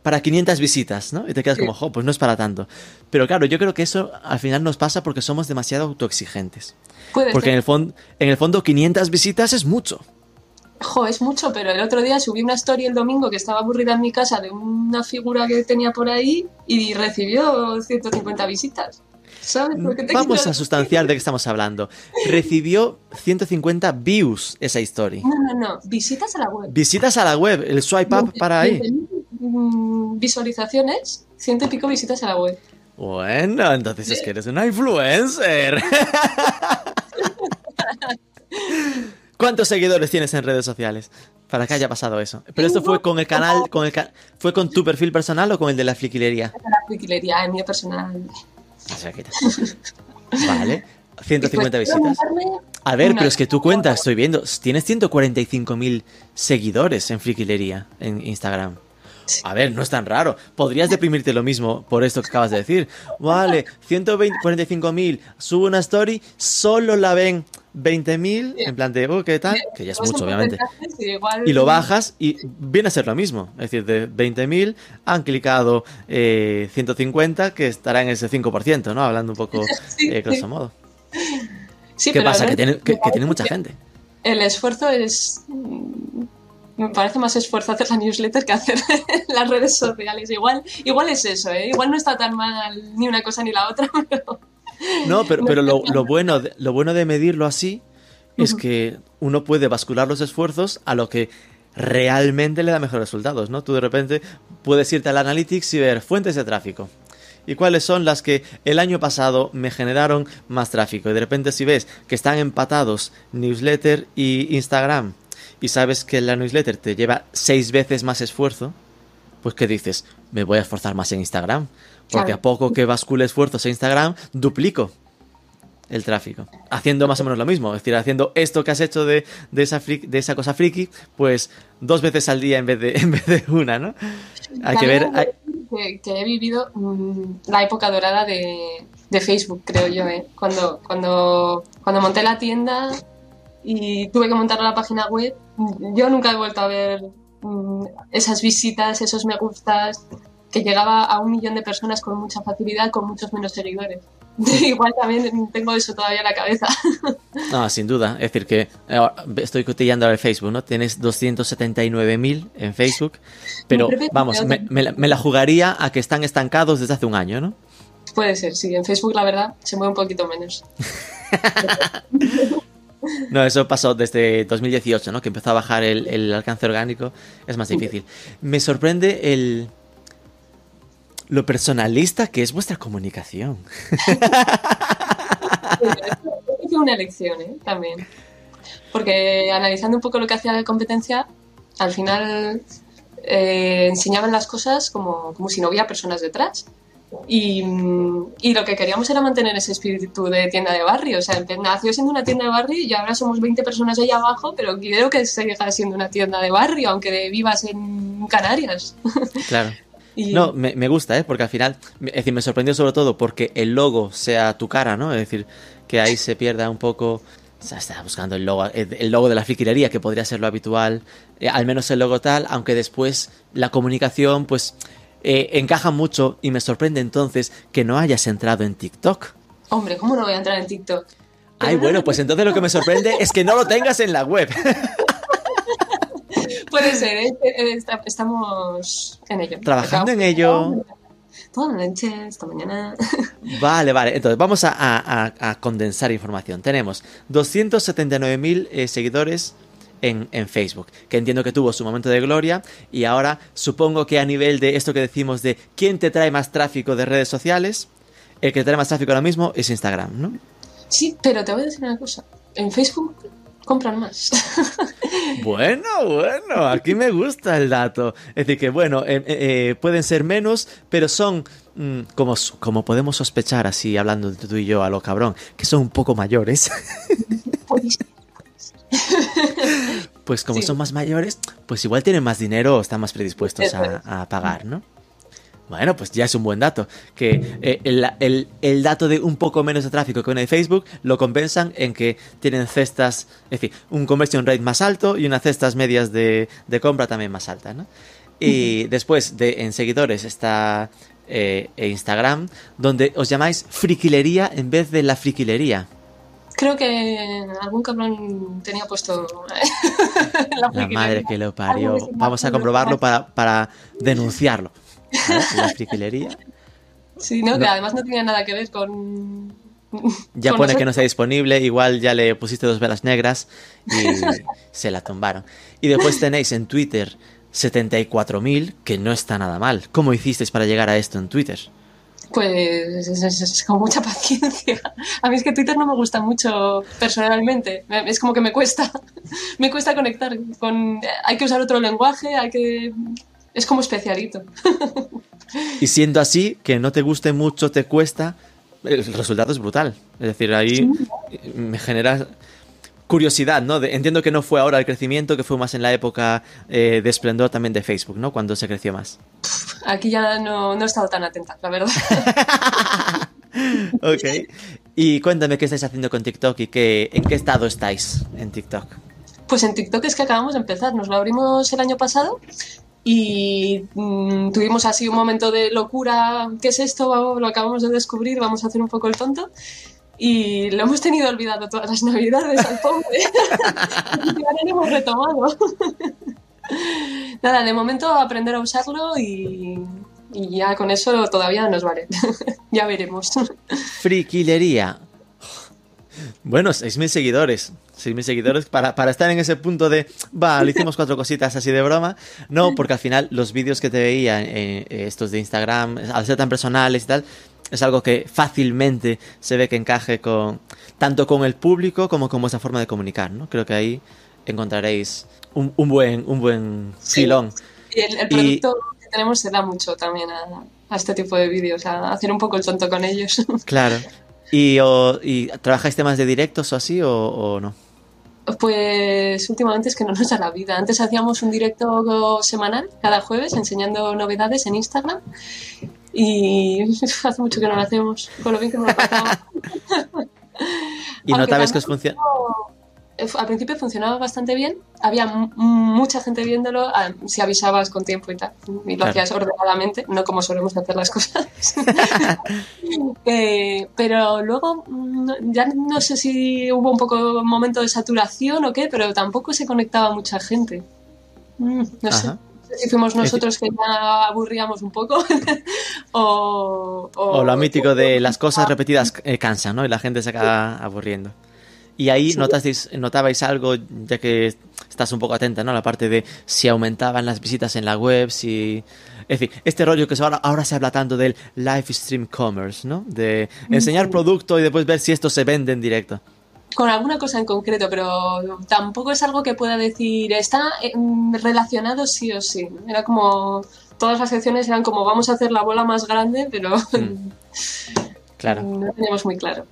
para 500 visitas, ¿no? Y te quedas como, jo, pues no es para tanto. Pero claro, yo creo que eso al final nos pasa porque somos demasiado autoexigentes. Puede porque ser. en el, fondo, en el fondo 500 visitas es mucho. Jo, es mucho, pero el otro día subí una story el domingo que estaba aburrida en mi casa de una figura que tenía por ahí y recibió 150 visitas. ¿Sabes? Vamos a sustanciar de qué estamos hablando. Recibió 150 views esa story. No, no, no. Visitas a la web. Visitas a la web, el swipe up para ahí. Visualizaciones, ciento y pico visitas a la web. Bueno, entonces es que eres una influencer. ¿Cuántos seguidores tienes en redes sociales? Para que haya pasado eso. Pero esto fue con el canal, con el ca ¿fue con tu perfil personal o con el de la fliquilería? La fliquilería, el mío personal. Vale. 150 visitas. A ver, pero es que tú cuentas, estoy viendo, tienes 145.000 seguidores en Friquilería en Instagram. A ver, no es tan raro. Podrías deprimirte lo mismo por esto que acabas de decir. Vale, 145.000, subo una story, solo la ven 20.000, en plan de, oh, ¿qué tal? Que ya es mucho, obviamente. Y lo bajas y viene a ser lo mismo. Es decir, de 20.000 han clicado eh, 150, que estará en ese 5%, ¿no? Hablando un poco, eh, grosso modo. Sí, ¿Qué pasa? Que tiene, que, que tiene mucha gente. El esfuerzo es me parece más esfuerzo hacer la newsletter que hacer las redes sociales. Igual, igual es eso, ¿eh? Igual no está tan mal ni una cosa ni la otra, pero... No, pero, pero lo, lo, bueno, de, lo bueno de medirlo así es que uno puede bascular los esfuerzos a lo que realmente le da mejores resultados, ¿no? Tú de repente puedes irte al Analytics y ver fuentes de tráfico. ¿Y cuáles son las que el año pasado me generaron más tráfico? Y de repente si ves que están empatados newsletter y Instagram y sabes que la newsletter te lleva seis veces más esfuerzo, pues ¿qué dices? Me voy a esforzar más en Instagram. Porque Claro. a poco que bascule esfuerzos en Instagram, duplico el tráfico. Haciendo más o menos lo mismo. Es decir, haciendo esto que has hecho de, de, esa, de esa cosa friki, pues dos veces al día en vez de, en vez de una, ¿no? Hay que ver... hay- Que, que he vivido mm, la época dorada de, de Facebook, creo yo, ¿eh? Cuando, cuando, cuando monté la tienda y tuve que montar la página web, yo nunca he vuelto a ver mm, esas visitas, esos me gustas, que llegaba a un millón de personas con mucha facilidad, con muchos menos seguidores. Igual también tengo eso todavía en la cabeza. No, sin duda. Es decir, que eh, estoy cotillando ahora el Facebook, ¿no? Tienes 279.000 en Facebook, pero vamos, me la, me la jugaría a que están estancados desde hace un año, ¿no? Puede ser, sí. En Facebook, la verdad, se mueve un poquito menos. No, eso pasó desde 2018, ¿no? Que empezó a bajar el, el alcance orgánico. Es más difícil. Me sorprende el. Lo personalista que es vuestra comunicación. Fue una elección, ¿eh? También. Porque analizando un poco lo que hacía la competencia, al final eh, enseñaban las cosas como, como si no hubiera personas detrás. Y, y, lo que queríamos era mantener ese espíritu de tienda de barrio. O sea, nació siendo una tienda de barrio y ahora somos 20 personas ahí abajo, pero quiero que siga siendo una tienda de barrio, aunque vivas en Canarias. Claro. y... No, me, me, gusta, ¿eh? Porque al final, es decir, me sorprendió sobre todo porque el logo sea tu cara, ¿no? Es decir, que ahí se pierda un poco... O sea, estaba buscando el logo, el logo de la friquilería, que podría ser lo habitual, eh, al menos el logo tal, aunque después la comunicación, pues eh, encaja mucho y me sorprende entonces que no hayas entrado en TikTok. Hombre, ¿cómo no voy a entrar en TikTok? Ay, bueno, pues entonces lo que me sorprende es que no lo tengas en la web. Puede ser, ¿eh? estamos en ello. Trabajando en ello. Toda la noche, esta mañana. Vale, vale. Entonces, vamos a, a, a condensar información. Tenemos 279.000 eh, seguidores en, en, Facebook, que entiendo que tuvo su momento de gloria y ahora supongo que a nivel de esto que decimos de quién te trae más tráfico de redes sociales, el que te trae más tráfico ahora mismo es Instagram, ¿no? Sí, pero te voy a decir una cosa, en Facebook compran más. bueno, bueno, aquí me gusta el dato. Es decir, que bueno, eh, eh, pueden ser menos, pero son, mmm, como, como podemos sospechar así, hablando de tú y yo a lo cabrón, que son un poco mayores. pues como sí. son más mayores, pues igual tienen más dinero o están más predispuestos a, a pagar, ¿no? Bueno, pues ya es un buen dato. Que eh, el, el, el, dato de un poco menos de tráfico que de Facebook lo compensan en que tienen cestas, es decir, un conversion rate más alto y unas cestas medias de, de compra también más altas, ¿no? Y uh -huh. después de en seguidores está eh, Instagram, donde os llamáis friquilería en vez de la friquilería. Creo que algún cabrón tenía puesto la, la madre que lo parió. Vamos a comprobarlo para, para denunciarlo. La friquilería. Sí, ¿no? no, que además no tenía nada que ver con. Ya con pone nosotros. que no está disponible, igual ya le pusiste dos velas negras y se la tumbaron. Y después tenéis en Twitter 74.000, que no está nada mal. ¿Cómo hicisteis para llegar a esto en Twitter? Pues es, es, es, con mucha paciencia. A mí es que Twitter no me gusta mucho personalmente. Es como que me cuesta. Me cuesta conectar con. Hay que usar otro lenguaje, hay que es como especialito. y siendo así, que no te guste mucho, te cuesta, el resultado es brutal. Es decir, ahí sí. me genera curiosidad, ¿no? De, entiendo que no fue ahora el crecimiento, que fue más en la época eh, de esplendor también de Facebook, ¿no? Cuando se creció más. Aquí ya no, no he estado tan atenta, la verdad. ok. Y cuéntame qué estáis haciendo con TikTok y qué, en qué estado estáis en TikTok. Pues en TikTok es que acabamos de empezar, nos lo abrimos el año pasado y mmm, tuvimos así un momento de locura, ¿qué es esto? Lo acabamos de descubrir, vamos a hacer un poco el tonto. Y lo hemos tenido olvidado todas las navidades al pobre. y ahora lo hemos retomado. Nada, de momento aprender a usarlo y, y ya con eso todavía nos vale. ya veremos. Friquilería. Bueno, 6.000 seguidores. 6.000 seguidores para, para estar en ese punto de, va, le hicimos cuatro cositas así de broma. No, porque al final los vídeos que te veía, eh, estos de Instagram, al ser tan personales y tal, es algo que fácilmente se ve que encaje con tanto con el público como con vuestra forma de comunicar, ¿no? Creo que ahí encontraréis un, un buen, un buen filón. Sí. Y el, el producto y... que tenemos se da mucho también a, a este tipo de vídeos, a hacer un poco el tonto con ellos. Claro. ¿Y, o, y trabajáis temas de directos o así o, o no? Pues últimamente es que no nos da la vida. Antes hacíamos un directo semanal, cada jueves, enseñando novedades en Instagram. Y hace mucho que no lo hacemos, con lo bien que nos lo pasamos. ¿Y notabas que os funciona? Al principio funcionaba bastante bien, había mucha gente viéndolo, si avisabas con tiempo y tal, y lo claro. hacías ordenadamente, no como solemos hacer las cosas. eh, pero luego, ya no sé si hubo un poco momento de saturación o qué, pero tampoco se conectaba mucha gente. Mm, no sé. Si fuimos nosotros que ya aburríamos un poco o, o, O lo mítico de las cosas repetidas eh, cansan, ¿no? Y la gente se acaba aburriendo. Y ahí Sí. notasteis, notabais algo, ya que estás un poco atenta, ¿no? La parte de si aumentaban las visitas en la web, si... Es decir, este rollo que ahora, ahora se habla tanto del live stream commerce, ¿no? De enseñar producto y después ver si esto se vende en directo. Con alguna cosa en concreto, pero tampoco es algo que pueda decir está em, relacionado sí o sí. Era como todas las secciones eran como vamos a hacer la bola más grande, pero Mm. Claro. no teníamos muy claro.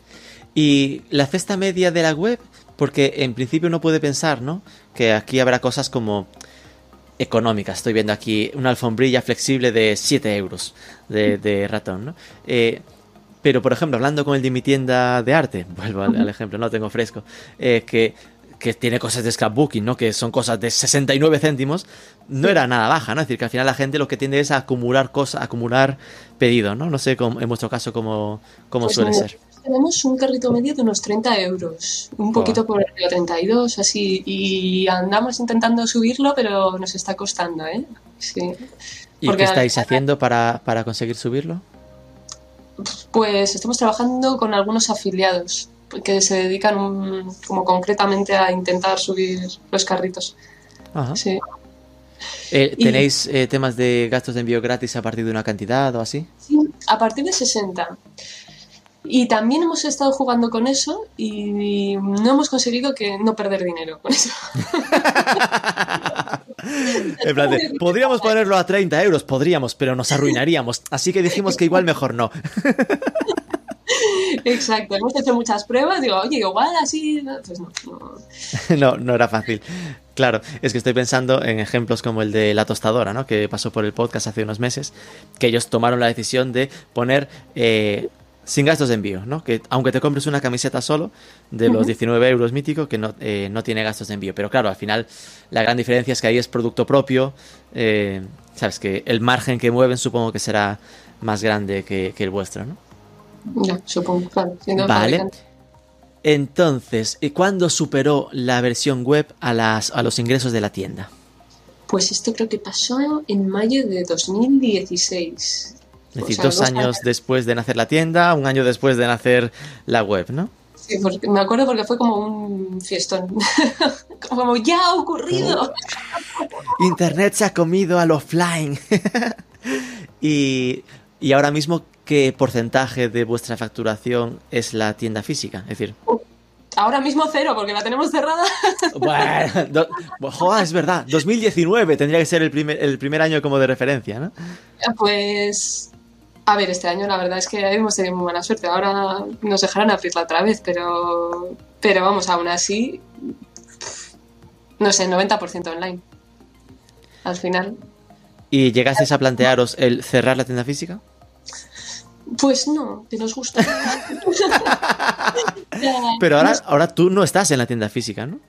Y la cesta media de la web, porque en principio uno puede pensar, ¿no? Que aquí habrá cosas como económicas. Estoy viendo aquí una alfombrilla flexible de 7 euros de, de ratón, ¿no? Eh, pero, por ejemplo, hablando con el de mi tienda de arte, vuelvo al, al ejemplo, no tengo fresco, eh, que, que tiene cosas de scrapbooking, ¿no? Que son cosas de 69 céntimos, no era nada baja, ¿no? Es decir, que al final la gente lo que tiende es a acumular cosas, acumular pedido, ¿no? No sé cómo- en vuestro caso cómo, cómo Pues suele ser. Tenemos un carrito medio de unos 30 euros, un poquito por arriba, 32, así, y andamos intentando subirlo, pero nos está costando, ¿eh? Sí. ¿Y Porque qué al- estáis haciendo para, para conseguir subirlo? Pues estamos trabajando con algunos afiliados que se dedican un- como concretamente a intentar subir los carritos. Ajá. Sí. Eh, Y- ¿Tenéis eh, temas de gastos de envío gratis a partir de una cantidad o así? Sí, a partir de 60. Y también hemos estado jugando con eso y no hemos conseguido que no perder dinero con eso. En plan de, podríamos ponerlo a 30 euros, podríamos, pero nos arruinaríamos. Así que dijimos que igual mejor no. Exacto, hemos hecho muchas pruebas, digo, oye, igual así, no, pues no, no. No, no era fácil. Claro, es que estoy pensando en ejemplos como el de la tostadora, ¿no? Que pasó por el podcast hace unos meses, que ellos tomaron la decisión de poner eh, sin gastos de envío, ¿no? Que aunque te compres una camiseta solo de los 19 euros mítico, que no, eh, no tiene gastos de envío. Pero claro, al final la gran diferencia es que ahí es producto propio, eh, sabes que el margen que mueven supongo que será más grande que, que el vuestro, ¿no? Ya, supongo, claro. Vale. fabricante. Entonces, ¿y ¿cuándo superó la versión web a, las, a los ingresos de la tienda? Pues esto creo que pasó en mayo de 2016. Es O decir, sea, dos años después de nacer la tienda, un año después de nacer la web, ¿no? Sí, porque me acuerdo porque fue como un fiestón. como ya ha ocurrido. Internet se ha comido al offline. y, y ahora mismo, ¿qué porcentaje de vuestra facturación es la tienda física? Es decir, Ahora mismo cero, porque la tenemos cerrada. bueno, do- joder, es verdad, 2019 tendría que ser el primer, el primer año como de referencia, ¿no? Pues. A ver, este año la verdad es que hemos tenido muy buena suerte. Ahora nos dejarán abrirla otra vez, pero. Pero vamos, aún así. No sé, 90% online. Al final. ¿Y llegasteis a plantearos el cerrar la tienda física? Pues no, que nos gusta. Pero ahora, ahora tú no estás en la tienda física, ¿no?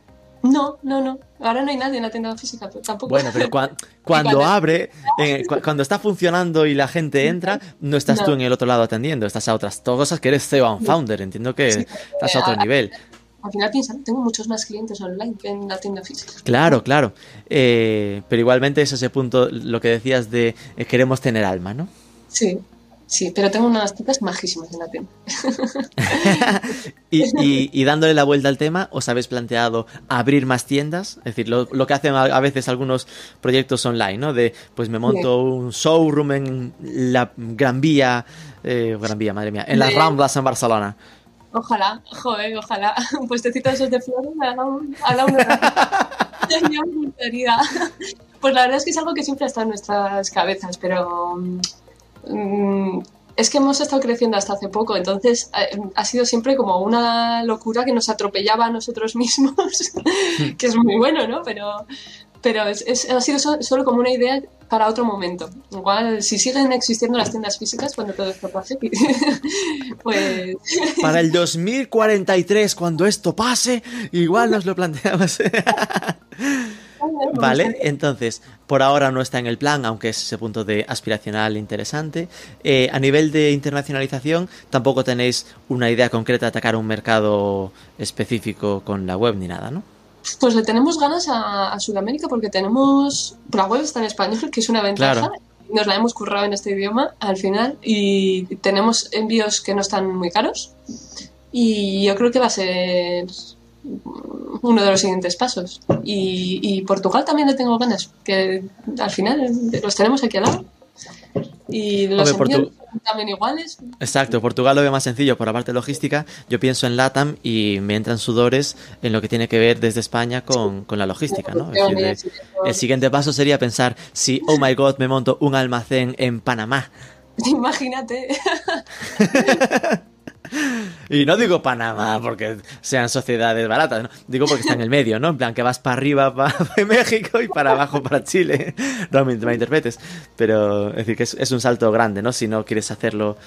No, no, no. Ahora no hay nadie en la tienda física, pero tampoco. Bueno, pero cua- cuando abre, eh, cu- cuando está funcionando y la gente entra, no estás No. tú en el otro lado atendiendo, estás a otras cosas que eres CEO and founder, entiendo que Sí, estás a otro a- nivel. Al final piensan, tengo muchos más clientes online que en la tienda física. Claro, claro. Eh, pero igualmente es ese punto, lo que decías de eh, queremos tener alma, ¿no? Sí, sí, pero tengo unas tiendas majísimas en la tienda. Y, y- y dándole la vuelta al tema, ¿os habéis planteado abrir más tiendas? Es decir, lo, lo que hacen a, veces algunos proyectos online, ¿no? De, pues me monto un showroom en la Gran Vía, eh, Gran Vía, madre mía, en las Ramblas en Barcelona. Ojalá, joder, ojalá. Un puestecito de esos de flores a la, un- a la una. Pues la verdad es que es algo que siempre está en nuestras cabezas, pero mm, es que hemos estado creciendo hasta hace poco, entonces eh, ha sido siempre como una locura que nos atropellaba a nosotros mismos, que es muy bueno, ¿no? Pero, pero es, es- ha sido so- solo como una idea para otro momento. Igual, si siguen existiendo las tiendas físicas cuando todo esto pase, pues Para el 2043, cuando esto pase, igual nos lo planteamos. Vale, entonces, por ahora no está en el plan, aunque es ese punto de aspiracional interesante. Eh, a nivel de internacionalización, tampoco tenéis una idea concreta de atacar un mercado específico con la web ni nada, ¿no? Pues le tenemos ganas a, a Sudamérica porque tenemos. La web está en español, que es una ventaja. Claro. Nos la hemos currado en este idioma al final y tenemos envíos que no están muy caros. Y yo creo que va a ser uno de los siguientes pasos. Y, y Portugal también le tengo ganas, que al final los tenemos aquí al lado. Y los Portu- también iguales. Exacto, Portugal lo ve más sencillo por la parte logística. Yo pienso en LATAM y me entran sudores en lo que tiene que ver desde España con, con la logística, ¿no? De- el siguiente paso sería pensar si, oh my god, me monto un almacén en Panamá. Imagínate. Y no digo Panamá porque sean sociedades baratas, ¿no? Digo porque está en el medio, ¿no? En plan que vas para arriba para México y para abajo para Chile. No me malinterpretes. Pero es decir que es, es un salto grande, ¿no? Si no quieres hacerlo,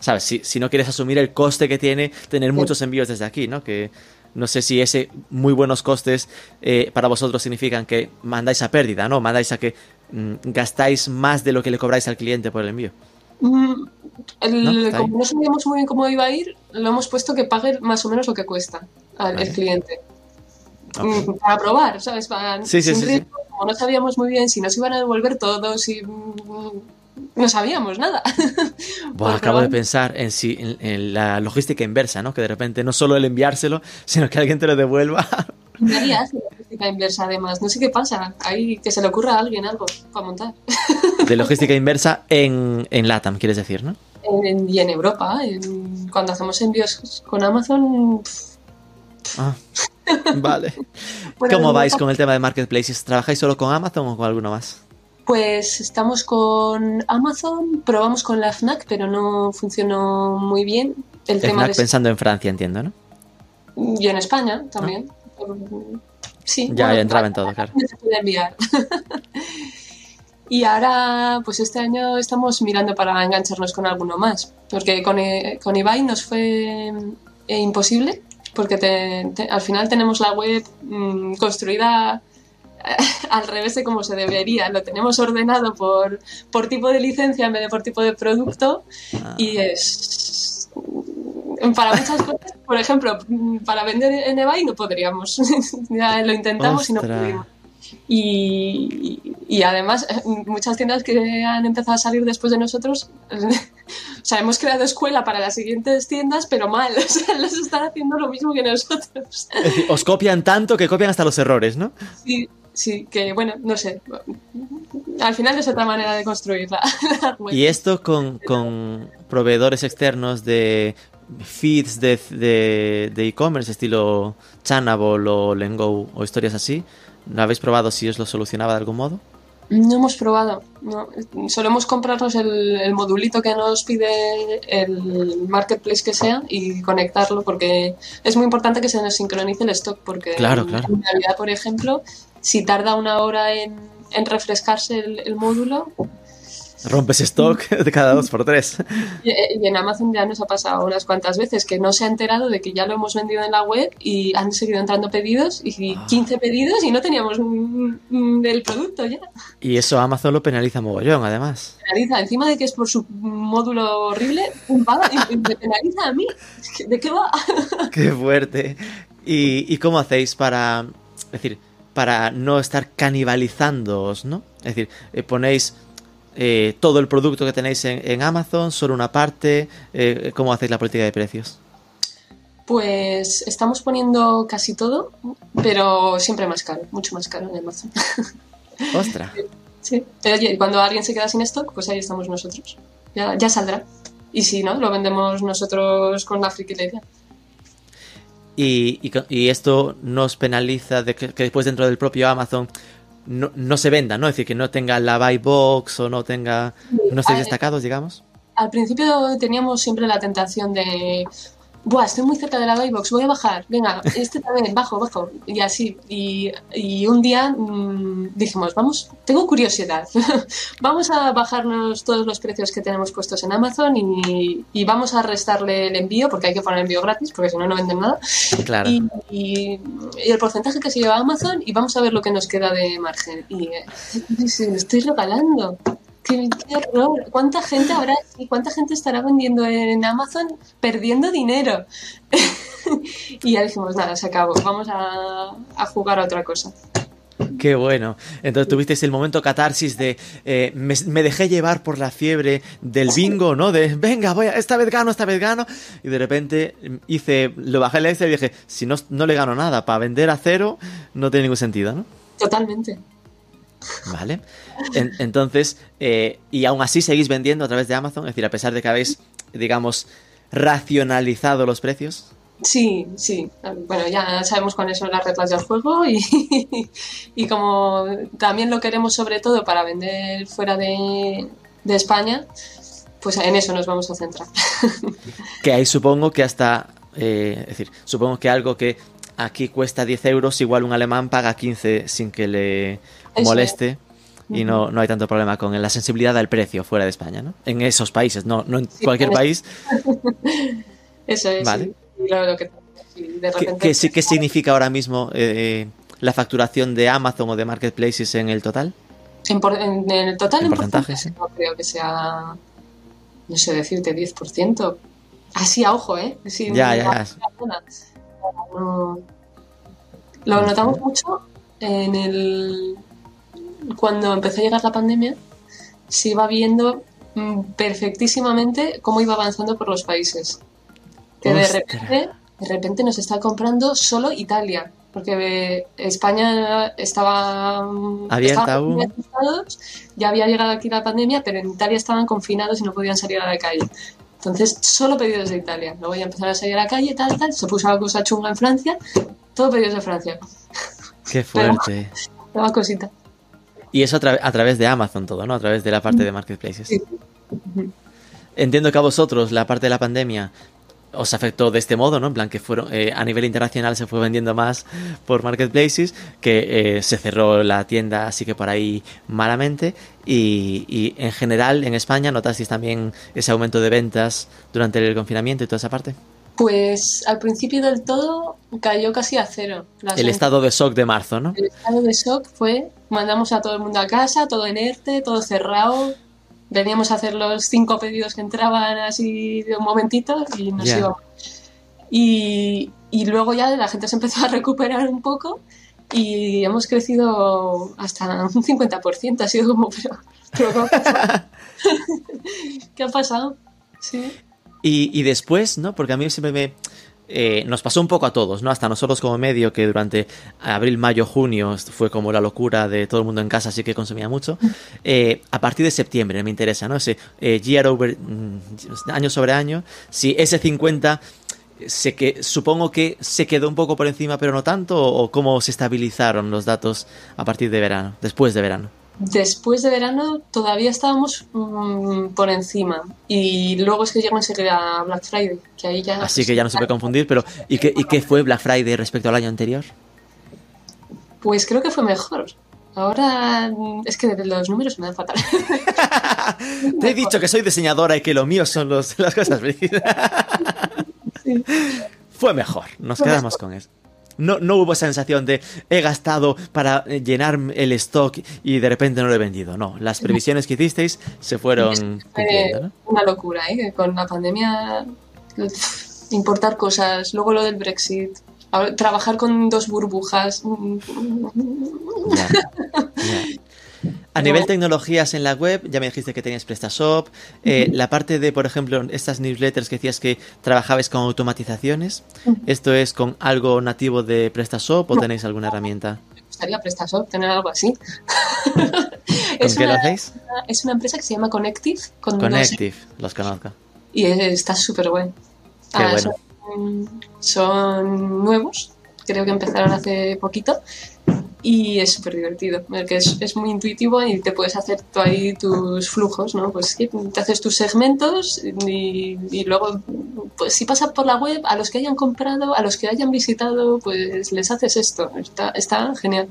¿sabes? Si, si no quieres asumir el coste que tiene tener muchos envíos desde aquí, ¿no? Que no sé si ese muy buenos costes eh, para vosotros significan que mandáis a pérdida, ¿no? Mandáis a que mm, gastáis más de lo que le cobráis al cliente por el envío. Mm, el- No, como no sabíamos muy bien cómo iba a ir, lo hemos puesto que pague más o menos lo que cuesta al Vale. el cliente. Mm, Para probar, ¿sabes? Para- Sí, Como no sabíamos muy bien si nos iban a devolver todo, si. mm, No sabíamos nada. Por acabo de pensar en, si, en, en la logística inversa, ¿no? Que de repente no solo el enviárselo, sino que alguien te lo devuelva. Nadie hace logística inversa, además. No sé qué pasa. Ahí que se le ocurra a alguien algo para montar. De logística inversa en, en LATAM, quieres decir, ¿no? En- y en Europa, en- cuando hacemos envíos con Amazon. Ah, vale. bueno, ¿Cómo vais con el tema de marketplaces? ¿Trabajáis solo con Amazon o con alguno más? Pues estamos con Amazon, probamos con la FNAC, pero no funcionó muy bien. El tema FNAC de... pensando en Francia, entiendo, ¿no? Y en España también. Sí, Ya, bueno, ya entraba en todo, claro. se puede enviar. y ahora, pues este año estamos mirando para engancharnos con alguno más. Porque con, con Ibai nos fue eh, imposible, porque te- te- al final tenemos la web mm, construida al revés de como se debería. Lo tenemos ordenado por, por tipo de licencia en vez de por tipo de producto Ah, y es para muchas cosas, por ejemplo, para vender en eBay no podríamos. ya lo intentamos y no pudimos. Y, y además, eh, muchas tiendas que han empezado a salir después de nosotros, o sea, hemos creado escuela para las siguientes tiendas, pero mal, o sea, les están haciendo lo mismo que nosotros. Es decir, os copian tanto que copian hasta los errores, ¿no? Sí, sí, que bueno, no sé. Al final es otra manera de construir la, la web. Y esto con, con proveedores externos de feeds de de de e-commerce, estilo Chanable o Lengo o historias así, ¿no habéis probado si os lo solucionaba de algún modo? No hemos probado, no. Solemos comprarnos el, el modulito que nos pide el marketplace que sea y conectarlo porque es muy importante que se nos sincronice el stock porque Claro, en claro. Navidad, por ejemplo, si tarda una hora en, en refrescarse el, el módulo Rompes stock de cada dos por tres. y, y en Amazon ya nos ha pasado unas cuantas veces que no se ha enterado de que ya lo hemos vendido en la web y han seguido entrando pedidos y Ah. 15 pedidos y no teníamos mm, mm, el producto ya. Y eso Amazon lo penaliza mogollón, además. penaliza, encima de que es por su módulo horrible, me penaliza a mí. ¿De qué va? Qué fuerte. ¿Y, y cómo hacéis para, es decir, para no estar canibalizándoos, ¿no? Es decir, eh, ponéis eh, todo el producto que tenéis en, en Amazon, solo una parte, eh, ¿cómo hacéis la política de precios? Pues estamos poniendo casi todo, pero siempre más caro, mucho más caro en Amazon. Ostras. Sí. Pero oye, cuando alguien se queda sin stock, pues ahí estamos nosotros. Ya, ya saldrá. Y si no, lo vendemos nosotros con la friquilería. Y, y y esto nos penaliza de que, que después dentro del propio Amazon no, no se venda, ¿no? Es decir, que no tenga la buy box o no tenga... No estéis destacados, digamos. Al principio teníamos siempre la tentación de. Buah, estoy muy cerca de la Buybox, voy a bajar. Venga, este también, bajo, bajo. Y así. Y, y un día mm, dijimos, vamos, tengo curiosidad. vamos a bajarnos todos los precios que tenemos puestos en Amazon y, y vamos a restarle el envío, porque hay que poner envío gratis, porque si no, no venden nada. Claro. Y, y- el porcentaje que se lleva Amazon y vamos a ver lo que nos queda de margen. Y estoy regalando. Qué, qué horror. ¿Cuánta gente habrá y cuánta gente estará vendiendo en Amazon perdiendo dinero? y ya dijimos, nada, se acabó, vamos a, a jugar a otra cosa. Qué bueno. Entonces tuvisteis el momento catarsis de eh, me, me, dejé llevar por la fiebre del bingo, ¿no? De venga, voy a, esta vez gano, esta vez gano. Y de repente hice, lo bajé el Excel y dije, si no, no le gano nada, para vender a cero no tiene ningún sentido, ¿no? Totalmente. Vale. En, entonces, eh, y aún así seguís vendiendo a través de Amazon, es decir, a pesar de que habéis, digamos, racionalizado los precios. Sí, sí. Bueno, ya sabemos cuáles son las reglas del juego y, y como también lo queremos sobre todo para vender fuera de, de, España, pues en eso nos vamos a centrar. Que ahí supongo que hasta, eh, es decir, supongo que algo que aquí cuesta 10 euros, igual un alemán paga 15 sin que le moleste. Y no, no hay tanto problema con la sensibilidad al precio fuera de España, ¿no? En esos países, no, no en sí, cualquier país. Eso es. Vale. Sí. Claro, que, de repente... ¿Qué, qué, ¿Qué, significa ahora mismo eh, la facturación de Amazon o de Marketplaces en el total? En, por, en, en el total, en, porcentaje, sí. no creo que sea, no sé decirte, 10%. Así a ojo, ¿eh? Sin ya, ya. Lo notamos mucho en el cuando empezó a llegar la pandemia, se iba viendo perfectísimamente cómo iba avanzando por los países. Que de repente, de repente nos está comprando solo Italia, porque España estaba abierta aún. Ya había llegado aquí la pandemia, pero en Italia estaban confinados y no podían salir a la calle. Entonces, solo pedidos de Italia. Luego ya empezaron a salir a la calle, tal, tal. Se puso la cosa chunga en Francia. Todo pedidos de Francia. Qué fuerte. Nueva cosita. Y eso a, tra a, través de Amazon todo, ¿no? A través de la parte de marketplaces. Sí. Entiendo que a vosotros la parte de la pandemia os afectó de este modo, ¿no? En plan que fueron eh, a nivel internacional se fue vendiendo más por marketplaces, que eh, se cerró la tienda así que por ahí malamente y, y, en general en España notasteis también ese aumento de ventas durante el confinamiento y toda esa parte. Pues al principio del todo cayó casi a cero. El estado de shock de marzo, ¿no? El estado de shock fue mandamos a todo el mundo a casa, todo en ERTE, todo cerrado, veníamos a hacer los cinco pedidos que entraban así de un momentito y nos Ya. íbamos. Y, y luego ya la gente se empezó a recuperar un poco y hemos crecido hasta un 50%. Ha sido como, pero, pero ¿qué ha pasado? ¿Qué ha pasado? Sí. Y, y después, ¿no? Porque a mí siempre me... Eh, nos pasó un poco a todos, ¿no? Hasta nosotros como medio, que durante abril, mayo, junio fue como la locura de todo el mundo en casa, así que consumía mucho. Eh, a partir de septiembre me interesa, ¿no? Ese eh, year over, mm, año sobre año, si ese 50 se que, supongo que se quedó un poco por encima, pero no tanto, o, o cómo se estabilizaron los datos a partir de verano, después de verano. Después de verano todavía estábamos mmm, por encima y luego es que llegó enseguida Black Friday, que ahí ya... Así que ya no se puede confundir, pero ¿y qué, ¿y qué fue Black Friday respecto al año anterior? Pues creo que fue mejor. Ahora mm, es que los números me dan fatal. Te he dicho que soy diseñadora y que lo mío son los, las cosas. sí. Fue mejor, nos Fue quedamos mejor. con eso. No, no hubo esa sensación de he gastado para eh, llenar el stock y de repente no lo he vendido. No, las previsiones que hicisteis se fueron Fue cumpliendo, ¿no? una locura, ¿eh? Que Con la pandemia, importar cosas, luego lo del Brexit, trabajar con dos burbujas. mm, Ya, ya. A nivel tecnologías en la web, ya me dijiste que tenías PrestaShop. Eh, la parte de, por ejemplo, estas newsletters que decías que trabajabais con automatizaciones, ¿esto es con algo nativo de PrestaShop o No. tenéis alguna herramienta? Me gustaría PrestaShop tener algo así. ¿Con es, qué lo una, hacéis? es una empresa que se llama Connective. Con dos- Connective, los conozco. y está súper bueno. Qué bueno. Son, son nuevos, creo que empezaron hace poquito y es súper divertido, porque es, es muy intuitivo y te puedes hacer tú ahí tus flujos, ¿no? Pues que te haces tus segmentos y, y luego, pues si pasas por la web, a los que hayan comprado, a los que hayan visitado, pues les haces esto. Está, está genial.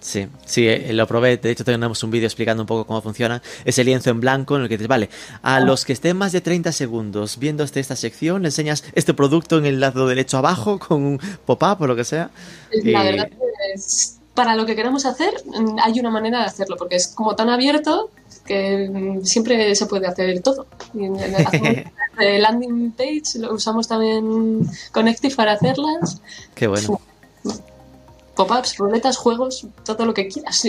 Sí, sí, eh, lo probé. De hecho, tenemos un vídeo explicando un poco cómo funciona ese lienzo en blanco en el que dices, vale, a los que estén más de 30 segundos viendo este- esta sección, le enseñas este producto en el lado derecho abajo con un pop-up o lo que sea. La Y- verdad es, para lo que queramos hacer, mm, hay una manera de hacerlo, porque es como tan abierto que mm, siempre se puede hacer todo. Hacemos el landing page lo usamos también Connective para hacerlas. Qué bueno. Pop-ups, ruletas, juegos, todo lo que quieras.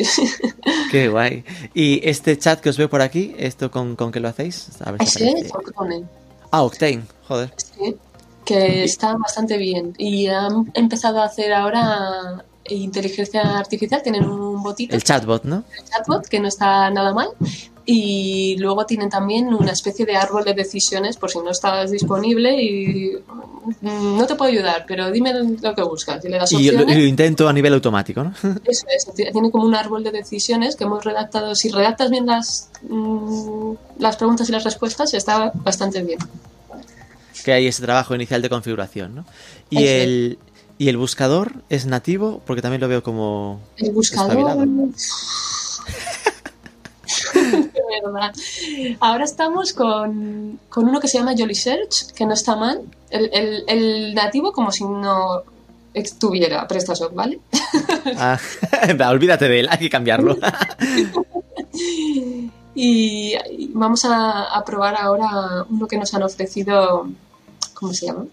Qué guay. Y este chat que os veo por aquí, ¿esto con, con qué lo hacéis? A ver si Octone. Ah, Octane, joder. Sí, que está bastante bien. Y han empezado a hacer ahora inteligencia artificial, tienen un botito, El chatbot, ¿no? el chatbot, que no está nada mal. Y luego tienen también una especie de árbol de decisiones por si no estás disponible y mm, no te puedo ayudar, pero dime lo que buscas. Y le das Y lo, intento a nivel automático, ¿no? Eso es, tiene como un árbol de decisiones que hemos redactado. Si redactas bien las, mm, las preguntas y las respuestas, está bastante bien. que hay ese trabajo inicial de configuración, ¿no? Y Eso es. Y el buscador es nativo, porque también lo veo como... El buscador. Ahora estamos con, con uno que se llama Jolly Search, que no está mal. El, el- el nativo como si no estuviera PrestaShop, ¿vale? Ah, olvídate de él, hay que cambiarlo. Y, y vamos a, a probar ahora uno que nos han ofrecido. ¿Cómo se llama?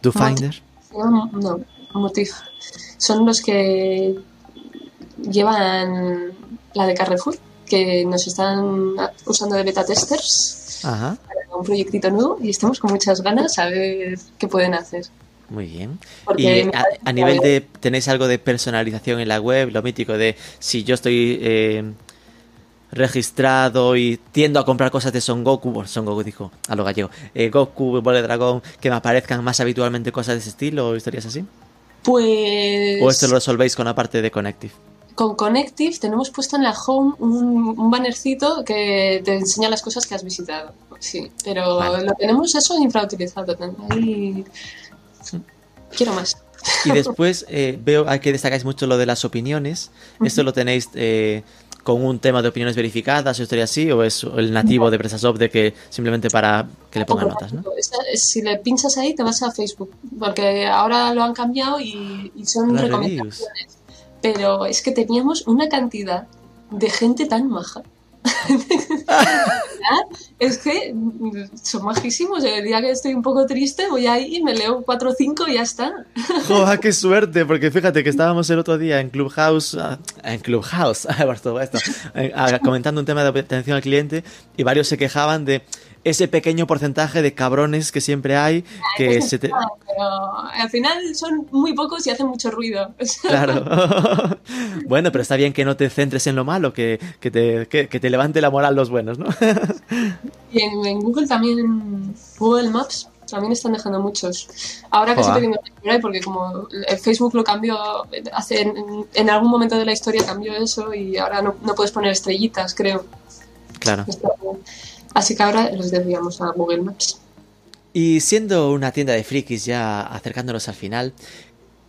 DoFinder. No, Motif. Son los que llevan la de Carrefour, que nos están usando de beta testers. Ajá, para un proyectito nuevo y estamos con muchas ganas a ver qué pueden hacer. muy bien. Porque Y a, nivel de... ¿Tenéis algo de personalización en la web? Lo mítico de si yo estoy eh, registrado y tiendo a comprar cosas de Son Goku, Son Goku dijo a lo gallego, eh, Goku, Bola de Dragón, que me aparezcan más habitualmente cosas de ese estilo o historias así. Pues ¿O esto lo resolvéis con la parte de Connective? con Connective tenemos puesto en la home un, un bannercito que te enseña las cosas que has visitado. Sí, pero Vale. lo tenemos eso infrautilizado. Ahí... Quiero más. Y después eh, veo que destacáis mucho lo de las opiniones. ¿Esto lo tenéis eh, con un tema de opiniones verificadas o historia así? ¿O es el nativo de PrestaShop de que simplemente para que le pongan notas, no? Si le pinchas ahí, te vas a Facebook, porque ahora lo han cambiado y, y son Las recomendaciones. reviews. Pero es que teníamos una cantidad de gente tan maja. Es que son majísimos. El día que estoy un poco triste, voy ahí y me leo 4 o 5 y ya está. ¡Joder, qué suerte! Porque fíjate que estábamos el otro día en Clubhouse, ah, en Clubhouse, eh, ah, comentando un tema de atención al cliente y varios se quejaban de ese pequeño porcentaje de cabrones que siempre hay que se te... Ah, Pero al final son muy pocos y hacen mucho ruido. Claro. bueno, pero está bien que no te centres en lo malo, que, que te, que, que te levante la moral los buenos, ¿no? Y en, en Google también, Google Maps, también están dejando muchos. Ahora que teniendo por ahí, porque como el Facebook lo cambió, hace, en, en algún momento de la historia cambió eso y ahora no, no puedes poner estrellitas, creo. claro. Así que ahora los desviamos a Google Maps. Y siendo una tienda de frikis ya acercándonos al final,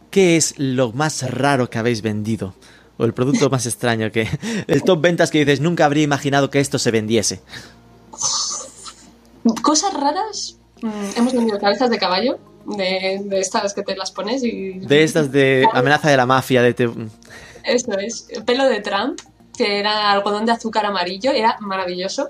¿qué es lo más raro que habéis vendido? O el producto más extraño que... El top ventas que dices, nunca habría imaginado que esto se vendiese. Cosas raras, mm, hemos vendido cabezas de caballo, de, de estas que te las pones y... De estas de amenaza de la mafia, de... te- Eso es, pelo de Trump, que era algodón de azúcar amarillo, era maravilloso.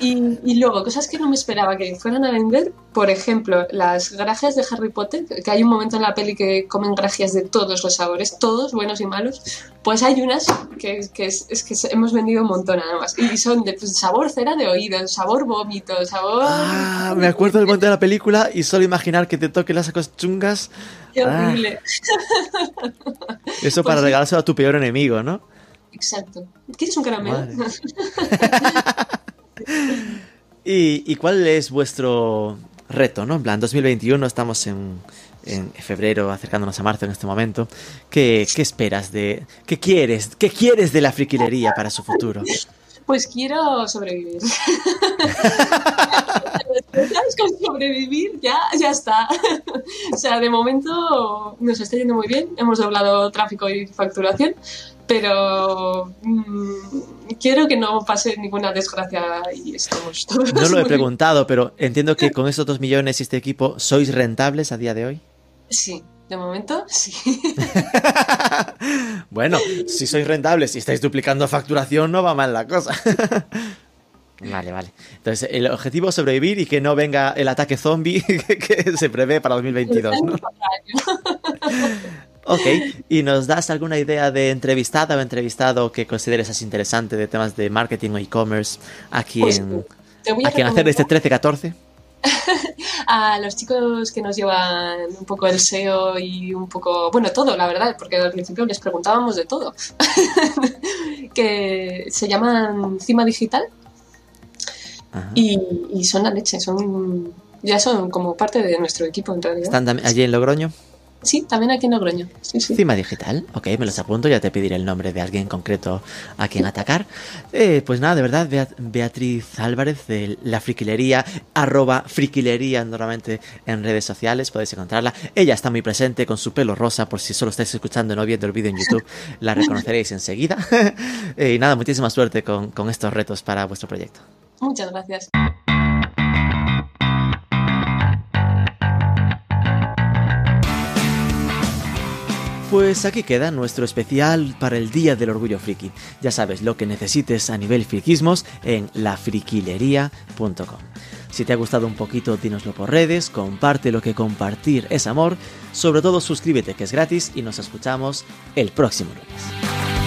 Y, y luego, cosas que no me esperaba que fueran a vender, por ejemplo, las gracias de Harry Potter, que hay un momento en la peli que comen gracias de todos los sabores, todos, buenos y malos, pues hay unas que, que es, es que hemos vendido un montón además, y son de pues, sabor cera de oído, sabor vómito, sabor... Ah, me acuerdo del momento de la película y solo imaginar que te toque las cosas chungas. ¡Qué ah. horrible! Eso Pues para sí. regalárselo a tu peor enemigo, ¿no? Exacto. ¿Quieres un caramelo? Madre. ¿Y, y cuál es vuestro reto, no? En plan, 2021, estamos en, en febrero, acercándonos a marzo en este momento. ¿Qué, qué esperas de... ¿Qué quieres? ¿Qué quieres de la friquilería para su futuro? Pues quiero sobrevivir. ¿Sabes? Con sobrevivir ya, ya está. o sea, de momento nos está yendo muy bien. Hemos doblado tráfico y facturación, pero mm, quiero que no pase ninguna desgracia y estamos todos No lo he preguntado, pero entiendo que con estos dos millones y este equipo, ¿sois rentables a día de hoy? Sí, De momento, sí. bueno, si sois rentables y estáis duplicando facturación, no va mal la cosa. Vale, vale. Entonces, el objetivo es sobrevivir y que no venga el ataque zombie que se prevé para 2022, ¿no? Ok, ¿y nos das alguna idea de entrevistada o entrevistado que consideres así interesante de temas de marketing o e-commerce a quien, pues, a, quien hacer este 13-14? A los chicos que nos llevan un poco el SEO y un poco, bueno, todo, la verdad, porque al principio les preguntábamos de todo, que se llaman Cima Digital y, son la leche, son ya son como parte de nuestro equipo en realidad. ¿Están allí en Logroño? Sí, también aquí en Logroño. Sí, Cima Digital, ok, me los apunto, ya te pediré el nombre de alguien concreto a quien atacar. Eh, pues nada, de verdad, Beatriz Álvarez de La Friquilería, arroba Friquilería normalmente en redes sociales, podéis encontrarla. Ella está muy presente con su pelo rosa, por si solo estáis escuchando no viendo el vídeo en YouTube, la reconoceréis enseguida. Eh, y nada, muchísima suerte con, con estos retos para vuestro proyecto. Muchas gracias. Pues aquí queda nuestro especial para el Día del Orgullo Friki. Ya sabes lo que necesites a nivel friquismos en lafriquilería.com. Si te ha gustado un poquito, dínoslo por redes, comparte lo que compartir es amor, sobre todo suscríbete que es gratis y nos escuchamos el próximo lunes.